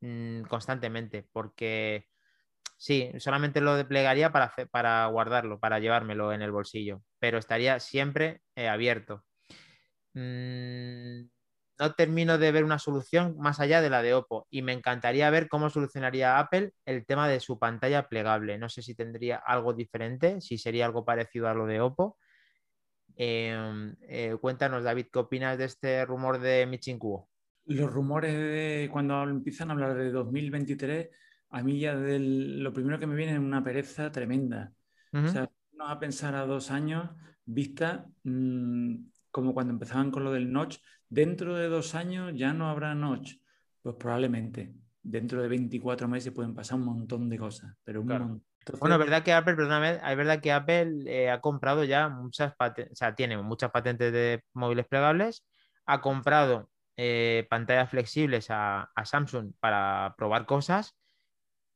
mm, constantemente, porque Sí, solamente lo desplegaría para, para guardarlo, para llevármelo en el bolsillo, pero estaría siempre eh, abierto. mm, no termino de ver una solución más allá de la de Oppo y me encantaría ver cómo solucionaría Apple el tema de su pantalla plegable. No sé si tendría algo diferente, si sería algo parecido a lo de Oppo. Em, eh, cuéntanos, David, ¿qué opinas de este rumor de Michinkuo? Los rumores de cuando empiezan a hablar de 2023, a mí ya lo primero que me viene es una pereza tremenda. O sea, no a pensar a dos años vista mm, como cuando empezaban con lo del notch, dentro de dos años ya no habrá notch. Pues probablemente dentro de 24 meses pueden pasar un montón de cosas, pero un montón. Bueno, es verdad que Apple, perdóname, es verdad que Apple eh, ha comprado ya muchas patentes, o sea, tiene muchas patentes de móviles plegables, ha comprado eh, pantallas flexibles a, Samsung para probar cosas,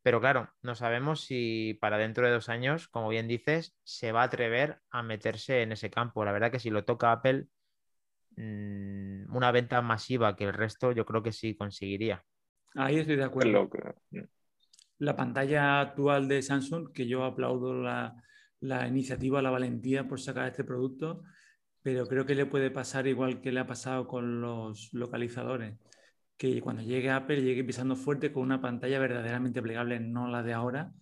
pero claro, no sabemos si para dentro de dos años, como bien dices, se va a atrever a meterse en ese campo. La verdad que si lo toca Apple, una venta masiva que el resto, yo creo que sí conseguiría. Ahí estoy de acuerdo. la pantalla actual de Samsung, que yo aplaudo la, iniciativa, la valentía por sacar este producto, pero creo que le puede pasar igual que le ha pasado con los localizadores, que cuando llegue Apple llegue pisando fuerte con una pantalla verdaderamente plegable, no la de ahora,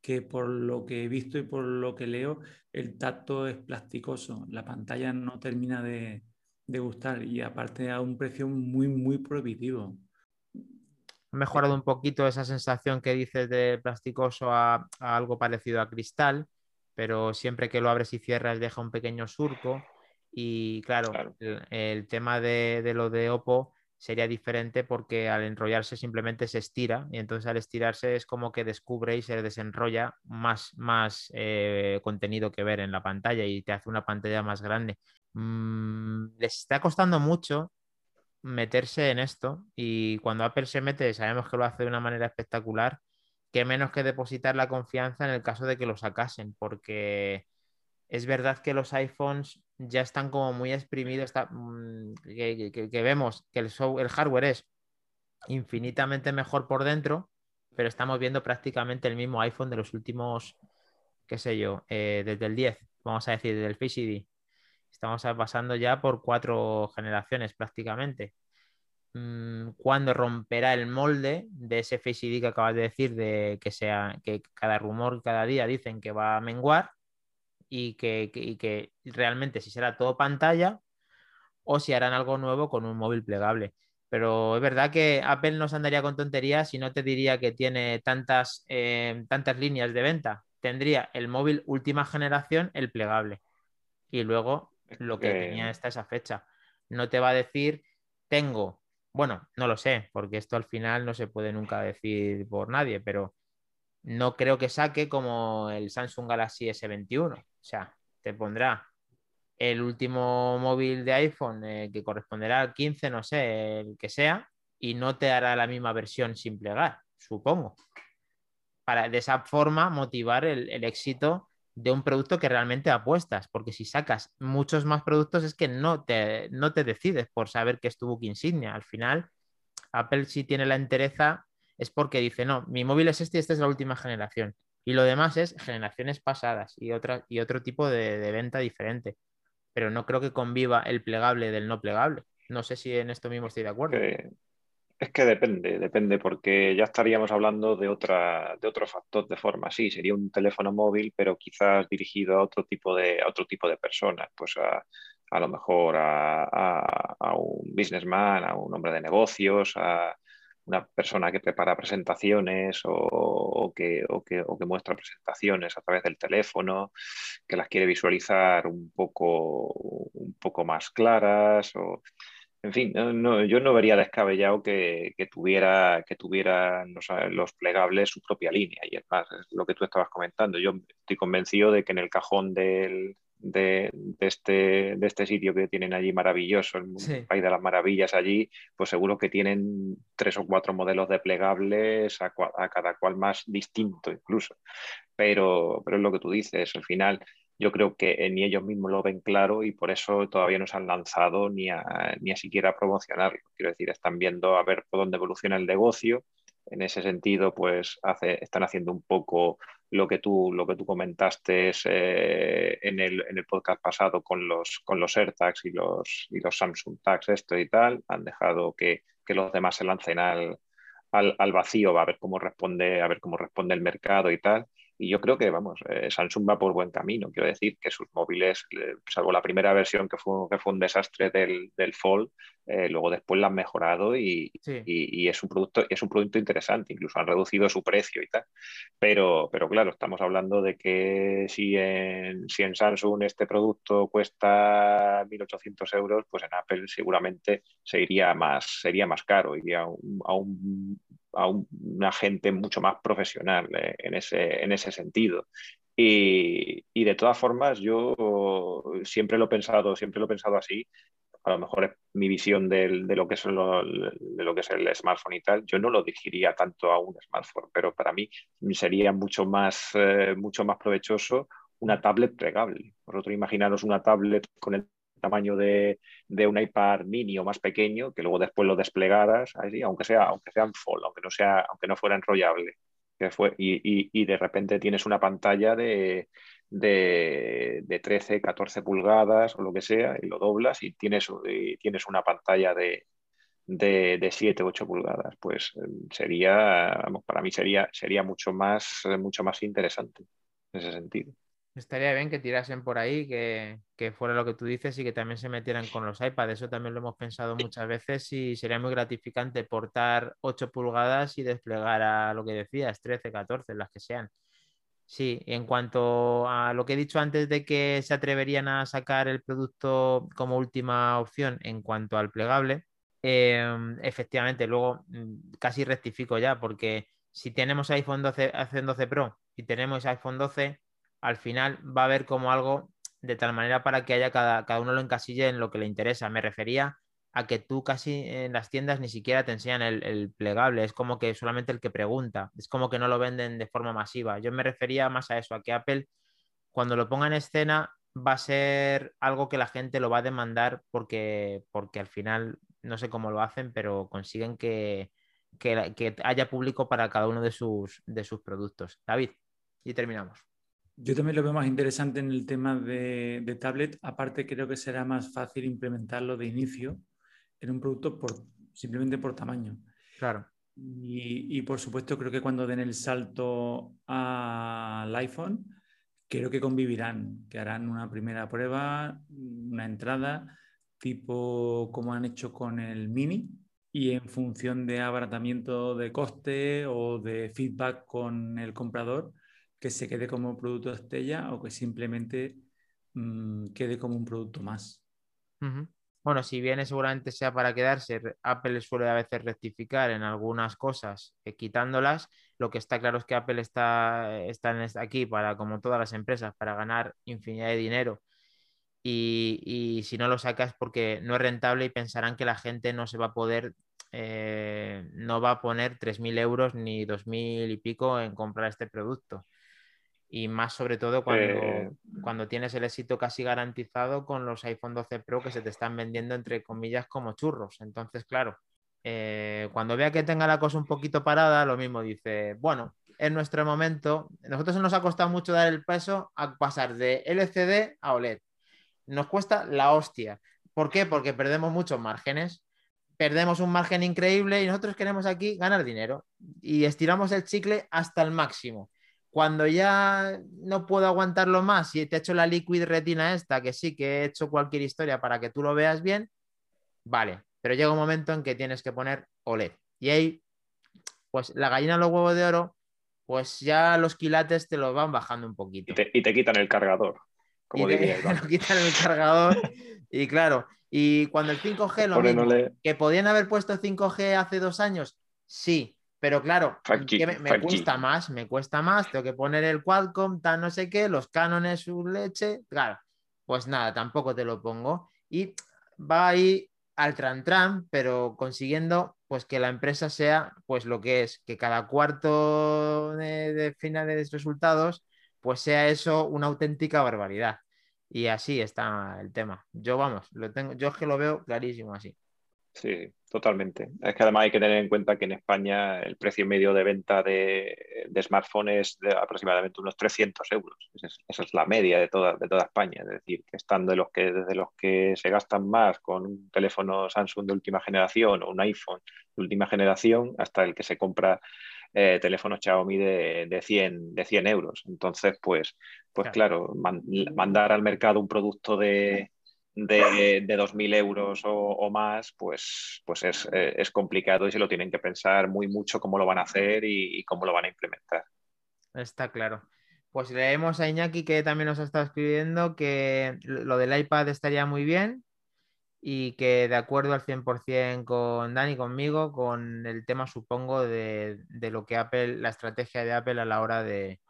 que por lo que he visto y por lo que leo, el tacto es plasticoso, la pantalla no termina de, de gustar y aparte a un precio muy, muy prohibitivo ha mejorado un poquito esa sensación que dices de plasticoso a, algo parecido a cristal, pero siempre que lo abres y cierras deja un pequeño surco. Y claro, El, tema de, lo de Oppo sería diferente porque al enrollarse simplemente se estira y entonces al estirarse es como que descubre y se desenrolla más, más eh, contenido que ver en la pantalla y te hace una pantalla más grande. Mm, les está costando mucho meterse en esto y cuando Apple se mete, sabemos que lo hace de una manera espectacular, que menos que depositar la confianza en el caso de que lo sacasen, porque es verdad que los iPhones ya están como muy exprimidos, mm, que, vemos que el, el hardware es infinitamente mejor por dentro, pero estamos viendo prácticamente el mismo iPhone de los últimos, qué sé yo, eh, desde el 10, vamos a decir, desde el Face ID Estamos pasando ya por cuatro generaciones prácticamente. Mm, ¿Cuándo romperá el molde de ese Face ID que acabas de decir, de que sea que cada rumor cada día dicen que va a menguar y que, que realmente si será todo pantalla o si harán algo nuevo con un móvil plegable? Pero es verdad que Apple no se andaría con tonterías si no te diría que tiene tantas, eh, tantas líneas de venta. Tendría el móvil última generación, el plegable. Y luego lo que tenía hasta esa fecha. No te va a decir, tengo, bueno, no lo sé, porque esto al final no se puede nunca decir por nadie, pero no creo que saque como el Samsung Galaxy S21. O sea, te pondrá el último móvil de iPhone eh, que corresponderá al 15, no sé, el que sea, y no te hará la misma versión sin plegar, supongo. Para de esa forma motivar el, el éxito de un producto que realmente apuestas, porque si sacas muchos más productos es que no te, no te decides por saber que es tu book insignia. Al final, Apple si tiene la entereza es porque dice, no, mi móvil es este y esta es la última generación. Y lo demás es generaciones pasadas y, otra, y otro tipo de, venta diferente. Pero no creo que conviva el plegable del no plegable. No sé si en esto mismo estoy de acuerdo. Es que depende, depende, porque ya estaríamos hablando de, otra, de otro factor de forma. Sí, sería un teléfono móvil, pero quizás dirigido a otro tipo de, otro tipo de personas, pues a, a lo mejor a, a, un businessman, a un hombre de negocios, a una persona que prepara presentaciones o, que, o, que, o, que, muestra presentaciones a través del teléfono, que las quiere visualizar un poco, un poco más claras. O, en fin, yo no vería descabellado que, tuviera, que tuvieran los, plegables su propia línea. Y es más, es lo que tú estabas comentando. Yo estoy convencido de que en el cajón de, este, de este sitio que tienen allí maravilloso, el País de las Maravillas allí, pues seguro que tienen tres o cuatro modelos de plegables a, a cada cual más distinto incluso. Pero, pero es lo que tú dices, al final yo creo que ni ellos mismos lo ven claro y por eso todavía no se han lanzado ni a, ni a siquiera promocionarlo. Quiero decir, están viendo a ver por dónde evoluciona el negocio, en ese sentido, pues hace, están haciendo un poco lo que tú, lo que tú comentaste eh, en, el, en, el, podcast pasado con los, con los AirTags y los, y los Samsung Tags, esto y tal. Han dejado que, que los demás se lancen al, al, al, vacío, a ver cómo responde, a ver cómo responde el mercado y tal. Y yo creo que, vamos, eh, Samsung va por buen camino. Quiero decir que sus móviles, eh, salvo la primera versión que fue, que fue un desastre del, del Fold, eh, luego después la han mejorado y, y, es, un producto, es un producto interesante. Incluso han reducido su precio y tal. Pero, pero claro, estamos hablando de que si en, si en Samsung este producto cuesta 1.800 euros, pues en Apple seguramente sería más, sería más caro, iría a un a una gente mucho más profesional eh, en, ese, en ese sentido. Y, y, de todas formas, yo siempre lo he pensado, siempre lo he pensado así. A lo mejor es mi visión de, lo que de lo que es el smartphone y tal. Yo no lo dirigiría tanto a un smartphone, pero para mí sería mucho más, eh, mucho más provechoso una tablet plegable. Vosotros imaginaros una tablet con el tamaño de, un iPad mini o más pequeño, que luego después lo desplegaras, aunque sea, aunque sean full, aunque no sea, aunque no fuera enrollable. Que fue, y, de repente tienes una pantalla de, de, 13, 14 pulgadas o lo que sea, y lo doblas y tienes, tienes una pantalla de, de, 7, 8 pulgadas. Pues sería, para mí sería, sería mucho, más, mucho más interesante en ese sentido. Estaría bien que tirasen por ahí, que, fuera lo que tú dices y que también se metieran con los iPads. Eso también lo hemos pensado muchas veces y sería muy gratificante portar 8 pulgadas y desplegar a lo que decías, 13, 14, las que sean. Sí, en cuanto a lo que he dicho antes de que se atreverían a sacar el producto como última opción en cuanto al plegable, em, efectivamente, luego mm, casi rectifico ya, porque si tenemos iPhone 12, iPhone 12 Pro y tenemos iPhone 12 al final va a haber como algo de tal manera para que haya cada, cada uno lo encasille en lo que le interesa. Me refería a que tú casi en las tiendas ni siquiera te enseñan el, plegable, es como que solamente el que pregunta, es como que no lo venden de forma masiva. Yo me refería más a eso, a que Apple cuando lo ponga en escena va a ser algo que la gente lo va a demandar porque, porque al final no sé cómo lo hacen, pero consiguen que, que, haya público para cada uno de sus, de sus productos. David, y terminamos. Yo también lo veo más interesante en el tema de, tablet. Aparte, creo que será más fácil implementarlo de inicio en un producto por, simplemente por tamaño. Claro. Y, por supuesto, creo que cuando den el salto al iPhone, creo que convivirán, que harán una primera prueba, una entrada, tipo como han hecho con el Mini, y en función de abaratamiento de coste o de feedback con el comprador, que se quede como producto estrella o que simplemente mm, quede como un producto más. Bueno, si viene seguramente sea para quedarse, Apple suele a veces rectificar en algunas cosas eh, quitándolas. Lo que está claro es que Apple está, está aquí para, como todas las empresas, para ganar infinidad de dinero. Y, si no lo sacas porque no es rentable y pensarán que la gente no se va a poder, eh, no va a poner 3.000 euros ni 2.000 y pico en comprar este producto y más sobre todo cuando, eh, cuando tienes el éxito casi garantizado con los iPhone 12 Pro que se te están vendiendo entre comillas como churros. Entonces, claro, eh, cuando vea que tenga la cosa un poquito parada, lo mismo dice, bueno, en nuestro momento, nosotros nos ha costado mucho dar el peso a pasar de LCD a OLED. Nos cuesta la hostia. ¿Por qué? Porque perdemos muchos márgenes. Perdemos un margen increíble y nosotros queremos aquí ganar dinero y estiramos el chicle hasta el máximo cuando ya no puedo aguantarlo más y te he hecho la liquid retina esta, que sí que he hecho cualquier historia para que tú lo veas bien, vale, pero llega un momento en que tienes que poner OLED. Y ahí, pues la gallina los huevos de oro, pues ya los quilates te los van bajando un poquito. Y te, quitan el cargador. Como y te, quitan el cargador. y claro, y cuando el 5G, lo mismo, que podían haber puesto 5G hace dos años, sí, pero claro, me, cuesta más, me cuesta más, tengo que poner el Qualcomm, tal no sé qué, los cánones, su leche, claro, pues nada, tampoco te lo pongo. Y va ahí al tran tran, pero consiguiendo pues que la empresa sea pues lo que es, que cada cuarto de, de finales de resultados pues sea eso una auténtica barbaridad. Y así está el tema. Yo vamos, lo tengo, yo es que lo veo clarísimo así. Sí, totalmente. Es que además hay que tener en cuenta que en España el precio medio de venta de, smartphones es de aproximadamente unos 300 euros. Esa es, la media de toda, de toda España. Es decir, que están de los que, desde los que se gastan más con un teléfono Samsung de última generación o un iPhone de última generación hasta el que se compra eh, teléfonos Xiaomi de, de, 100, de 100 euros. Entonces, pues, pues claro, mandar al mercado un producto de de, de 2.000 euros o, más, pues, pues eh, es, complicado y se lo tienen que pensar muy mucho cómo lo van a hacer y, cómo lo van a implementar. Está claro. Pues leemos a Iñaki que también nos ha estado escribiendo que lo del iPad estaría muy bien y que de acuerdo al 100% con Dani, conmigo, con el tema, supongo, de, lo que Apple, la estrategia de Apple a la hora de,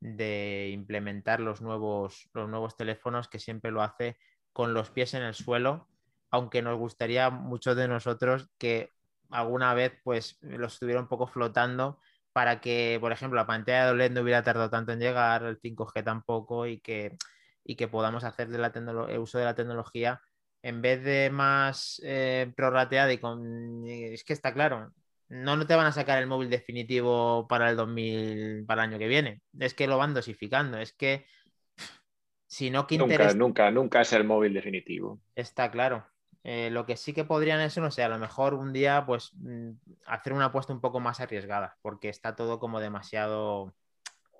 de implementar los nuevos, los nuevos teléfonos, que siempre lo hace con los pies en el suelo, aunque nos gustaría muchos de nosotros que alguna vez pues los estuviera un poco flotando para que, por ejemplo, la pantalla de OLED no hubiera tardado tanto en llegar, el 5G tampoco, y que, y que podamos hacer de la el uso de la tecnología en vez de más eh, prorrateada y con... Es que está claro, no, no te van a sacar el móvil definitivo para el 2000, para el año que viene. Es que lo van dosificando, es que Sino que nunca, nunca, nunca es el móvil definitivo. Está claro. Eh, lo que sí que podrían eso, no sé, a lo mejor un día pues mm, hacer una apuesta un poco más arriesgada, porque está todo como demasiado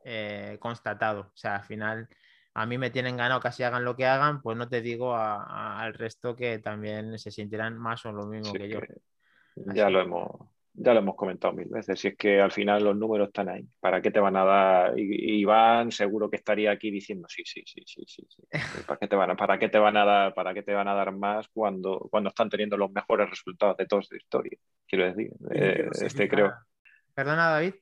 eh, constatado. O sea, al final a mí me tienen ganado casi hagan lo que hagan, pues no te digo al resto que también se sentirán más o lo mismo que yo. ya lo hemos, ya lo hemos comentado mil veces, si es que al final los números están ahí. ¿Para qué te van a dar? Iván seguro que estaría aquí diciendo sí, sí, sí, sí, sí. sí. ¿Para qué te van a, para qué te van a dar, para qué te van a dar más cuando, cuando están teniendo los mejores resultados de toda su historia? Quiero decir, eh, este creo. Perdona, David.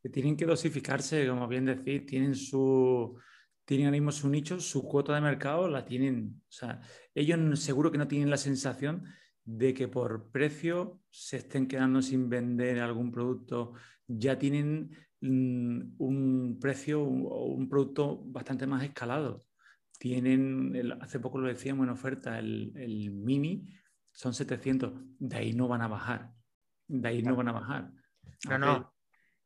Que tienen que dosificarse, como bien decís, tienen su tienen ahora mismo su nicho, su cuota de mercado la tienen. O sea, ellos seguro que no tienen la sensación de que por precio se estén quedando sin vender algún producto, ya tienen mm, un precio o un, producto bastante más escalado. Tienen, hace poco lo decíamos en oferta, el, el, mini son 700, de ahí no van a bajar, de ahí no van a bajar. No, no,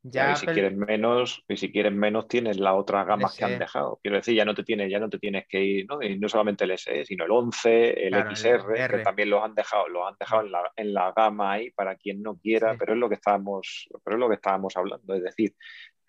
y si quieres menos, y si quieres menos, tienes las otras gamas que han dejado. Quiero decir, ya no te tienes, ya no te tienes que ir, ¿no? Y no solamente el SE, sino el 11, el XR, que también los han dejado, los han dejado en la, en la gama ahí para quien no quiera, pero es lo que estábamos, pero es lo que estábamos hablando. Es decir,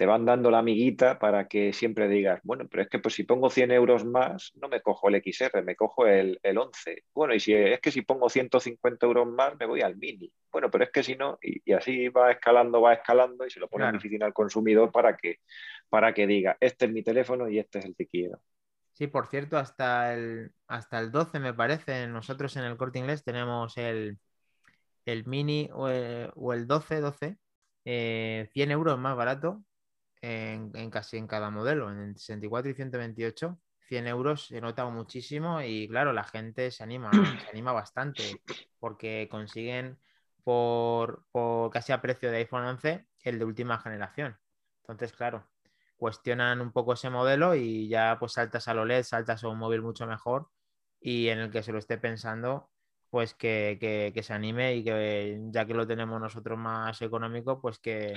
te van dando la amiguita para que siempre digas, bueno, pero es que pues si pongo 100 euros más, no me cojo el XR, me cojo el, el 11. Bueno, y si es que si pongo 150 euros más, me voy al mini. Bueno, pero es que si no, y, así va escalando, va escalando y se lo pone difícil al consumidor para que, para que diga, este es mi teléfono y este es el que quiero. Sí, por cierto, hasta el, hasta el 12 me parece, nosotros en el corte inglés tenemos el, el mini o el, o el 12, 12, 100 euros más barato en, casi en cada modelo, en el 64 y 128. 100 euros se nota muchísimo y claro, la gente se anima, se anima bastante porque consiguen por, casi a precio de iPhone 11 el de última generación. Entonces, claro, cuestionan un poco ese modelo y ya pues saltas a lo LED, saltas a un móvil mucho mejor y en el que se lo esté pensando, pues que, que se anime y que ya que lo tenemos nosotros más económico, pues que,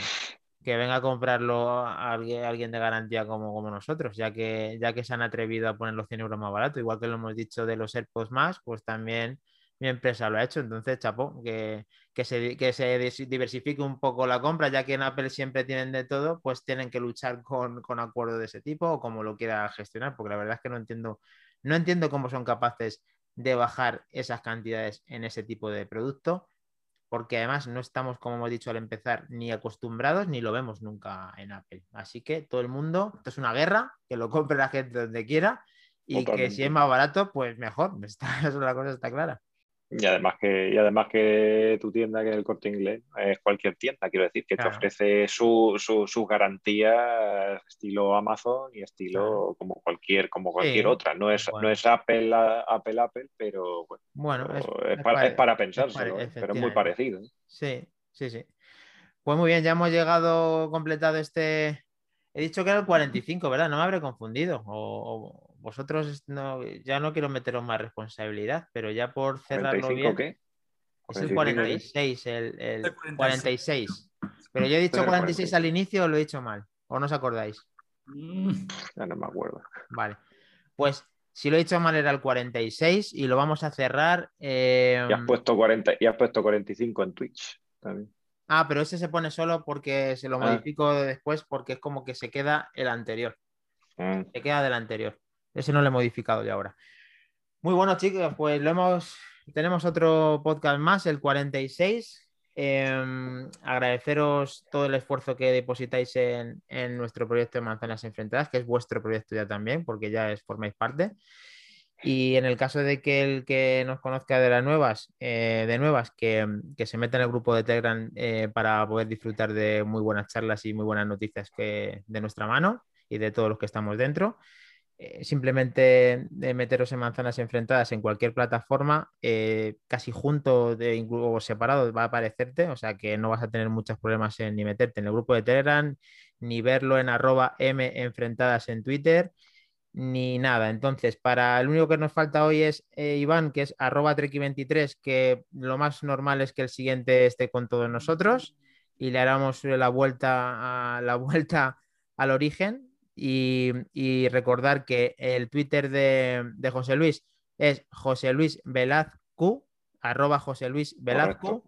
que venga a comprarlo alguien, alguien de garantía como, como nosotros, ya que, ya que se han atrevido a poner los 100 euros más barato, igual que lo hemos dicho de los AirPods más, pues también mi empresa lo ha hecho. Entonces, chapo, que, que, se, que se diversifique un poco la compra, ya que en Apple siempre tienen de todo, pues tienen que luchar con, con acuerdos de ese tipo o como lo quiera gestionar, porque la verdad es que no entiendo, no entiendo cómo son capaces de bajar esas cantidades en ese tipo de producto porque además no estamos, como hemos dicho al empezar, ni acostumbrados ni lo vemos nunca en Apple. Así que todo el mundo, esto es una guerra, que lo compre la gente donde quiera y que si es más barato, pues mejor. Esta, la cosa está clara. Y además que, y además que tu tienda, que es el corte inglés, es cualquier tienda, quiero decir, que te ofrece sus su, garantías estilo Amazon y estilo como cualquier, como cualquier otra. No es, no es Apple, Apple, Apple, pero bueno, es, para, es, para, pensárselo, pero es muy parecido. Sí, sí, sí. Pues muy bien, ya hemos llegado, completado este. He dicho que era el 45, ¿verdad? No me habré confundido. o vosotros no, ya no quiero meteros más responsabilidad, pero ya por cerrarlo bien. ¿qué? Es el 46, el, el 46. Pero yo he dicho 46 al inicio o lo he dicho mal. ¿O no os acordáis? Ya no me acuerdo. Vale. Pues si lo he dicho mal era el 46 y lo vamos a cerrar. Eh... Y, has puesto 40, y has puesto 45 en Twitch también. Ah, pero ese se pone solo porque se lo ah. modifico después porque es como que se queda el anterior. Ah. Se queda del anterior. Ese no lo he modificado ya ahora. Muy bueno, chicos, pues lo hemos. Tenemos otro podcast más, el 46. Em, agradeceros todo el esfuerzo que depositáis en, nuestro proyecto de Manzanas Enfrentadas, que es vuestro proyecto ya también, porque ya es, formáis parte. Y en el caso de que el que nos conozca de las nuevas, eh, de nuevas, que, se meta en el grupo de Telegram eh, para poder disfrutar de muy buenas charlas y muy buenas noticias que, de nuestra mano y de todos los que estamos dentro. Eh, simplemente meteros en manzanas enfrentadas en cualquier plataforma, eh, casi junto de, o separado va a aparecerte, o sea que no vas a tener muchos problemas en ni meterte en el grupo de Telegram, ni verlo en arroba M enfrentadas en Twitter, ni nada. Entonces, para el único que nos falta hoy es eh, Iván, que es arroba treki23, que lo más normal es que el siguiente esté con todos nosotros y le haremos la vuelta a la vuelta al origen y, recordar que el Twitter de, José Luis es José Luis Velazco, arroba José Luis Velazco,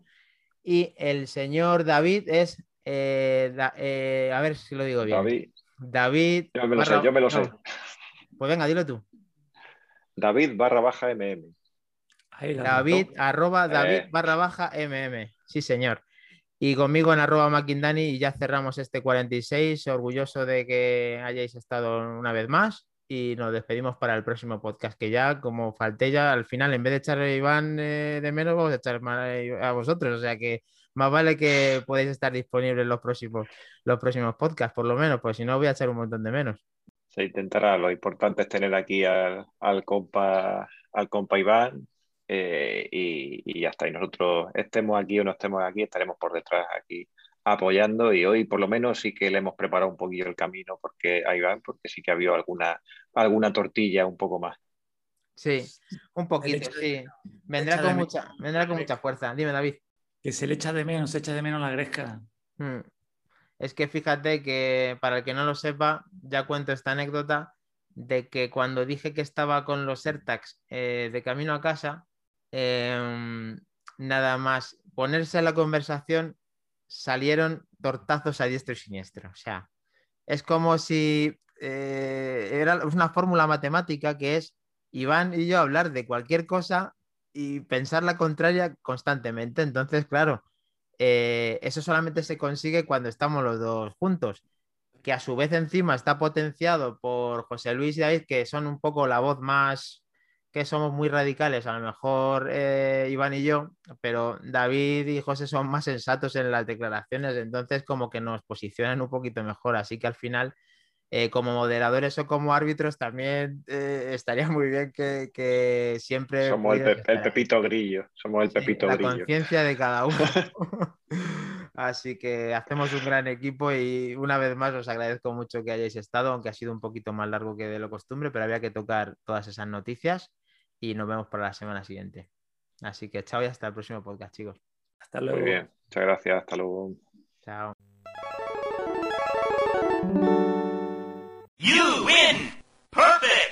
y el señor David es, eh, eh, a ver si lo digo bien. David. David. Yo me lo sé, yo me lo sé. Pues venga, dilo tú. David barra baja MM. David, arroba David eh. barra baja MM. Sí, señor. Y conmigo en arroba Maquindani y ya cerramos este 46, orgulloso de que hayáis estado una vez más y nos despedimos para el próximo podcast, que ya como falté ya al final, en vez de echar a Iván eh, de menos, vamos a echar a vosotros, o sea que más vale que podéis estar disponibles los próximos, los próximos podcasts, por lo menos, pues si no voy a echar un montón de menos. Se intentará, lo importante es tener aquí al, al compa, al compa Iván eh, y, ya está. Y nosotros estemos aquí o no estemos aquí, estaremos por detrás aquí apoyando y hoy por lo menos sí que le hemos preparado un poquillo el camino porque ahí va, porque sí que ha habido alguna, alguna tortilla un poco más. Sí, un poquito, sí. Vendrá con, mucha, vendrá con mucha fuerza. Dime, David. Que se le echa de menos, se echa de menos la gresca. Hmm. Es que fíjate que para el que no lo sepa, ya cuento esta anécdota de que cuando dije que estaba con los AirTags eh, de camino a casa, Em, nada más ponerse a la conversación, salieron tortazos a diestro y siniestro. O sea, es como si eh, era una fórmula matemática que es Iván y yo hablar de cualquier cosa y pensar la contraria constantemente. Entonces, claro, eh, eso solamente se consigue cuando estamos los dos juntos, que a su vez encima está potenciado por José Luis y David, que son un poco la voz más que somos muy radicales, a lo mejor eh, Iván y yo, pero David y José son más sensatos en las declaraciones, entonces como que nos posicionan un poquito mejor, así que al final, eh, como moderadores o como árbitros, también eh, estaría muy bien que, siempre... Somos el, pepito grillo, somos el pepito grillo. La conciencia de cada uno. Así que hacemos un gran equipo y una vez más os agradezco mucho que hayáis estado, aunque ha sido un poquito más largo que de lo costumbre, pero había que tocar todas esas noticias y nos vemos para la semana siguiente. Así que chao y hasta el próximo podcast, chicos. Hasta luego. Muy bien, muchas gracias, hasta luego. Chao. You win! Perfect!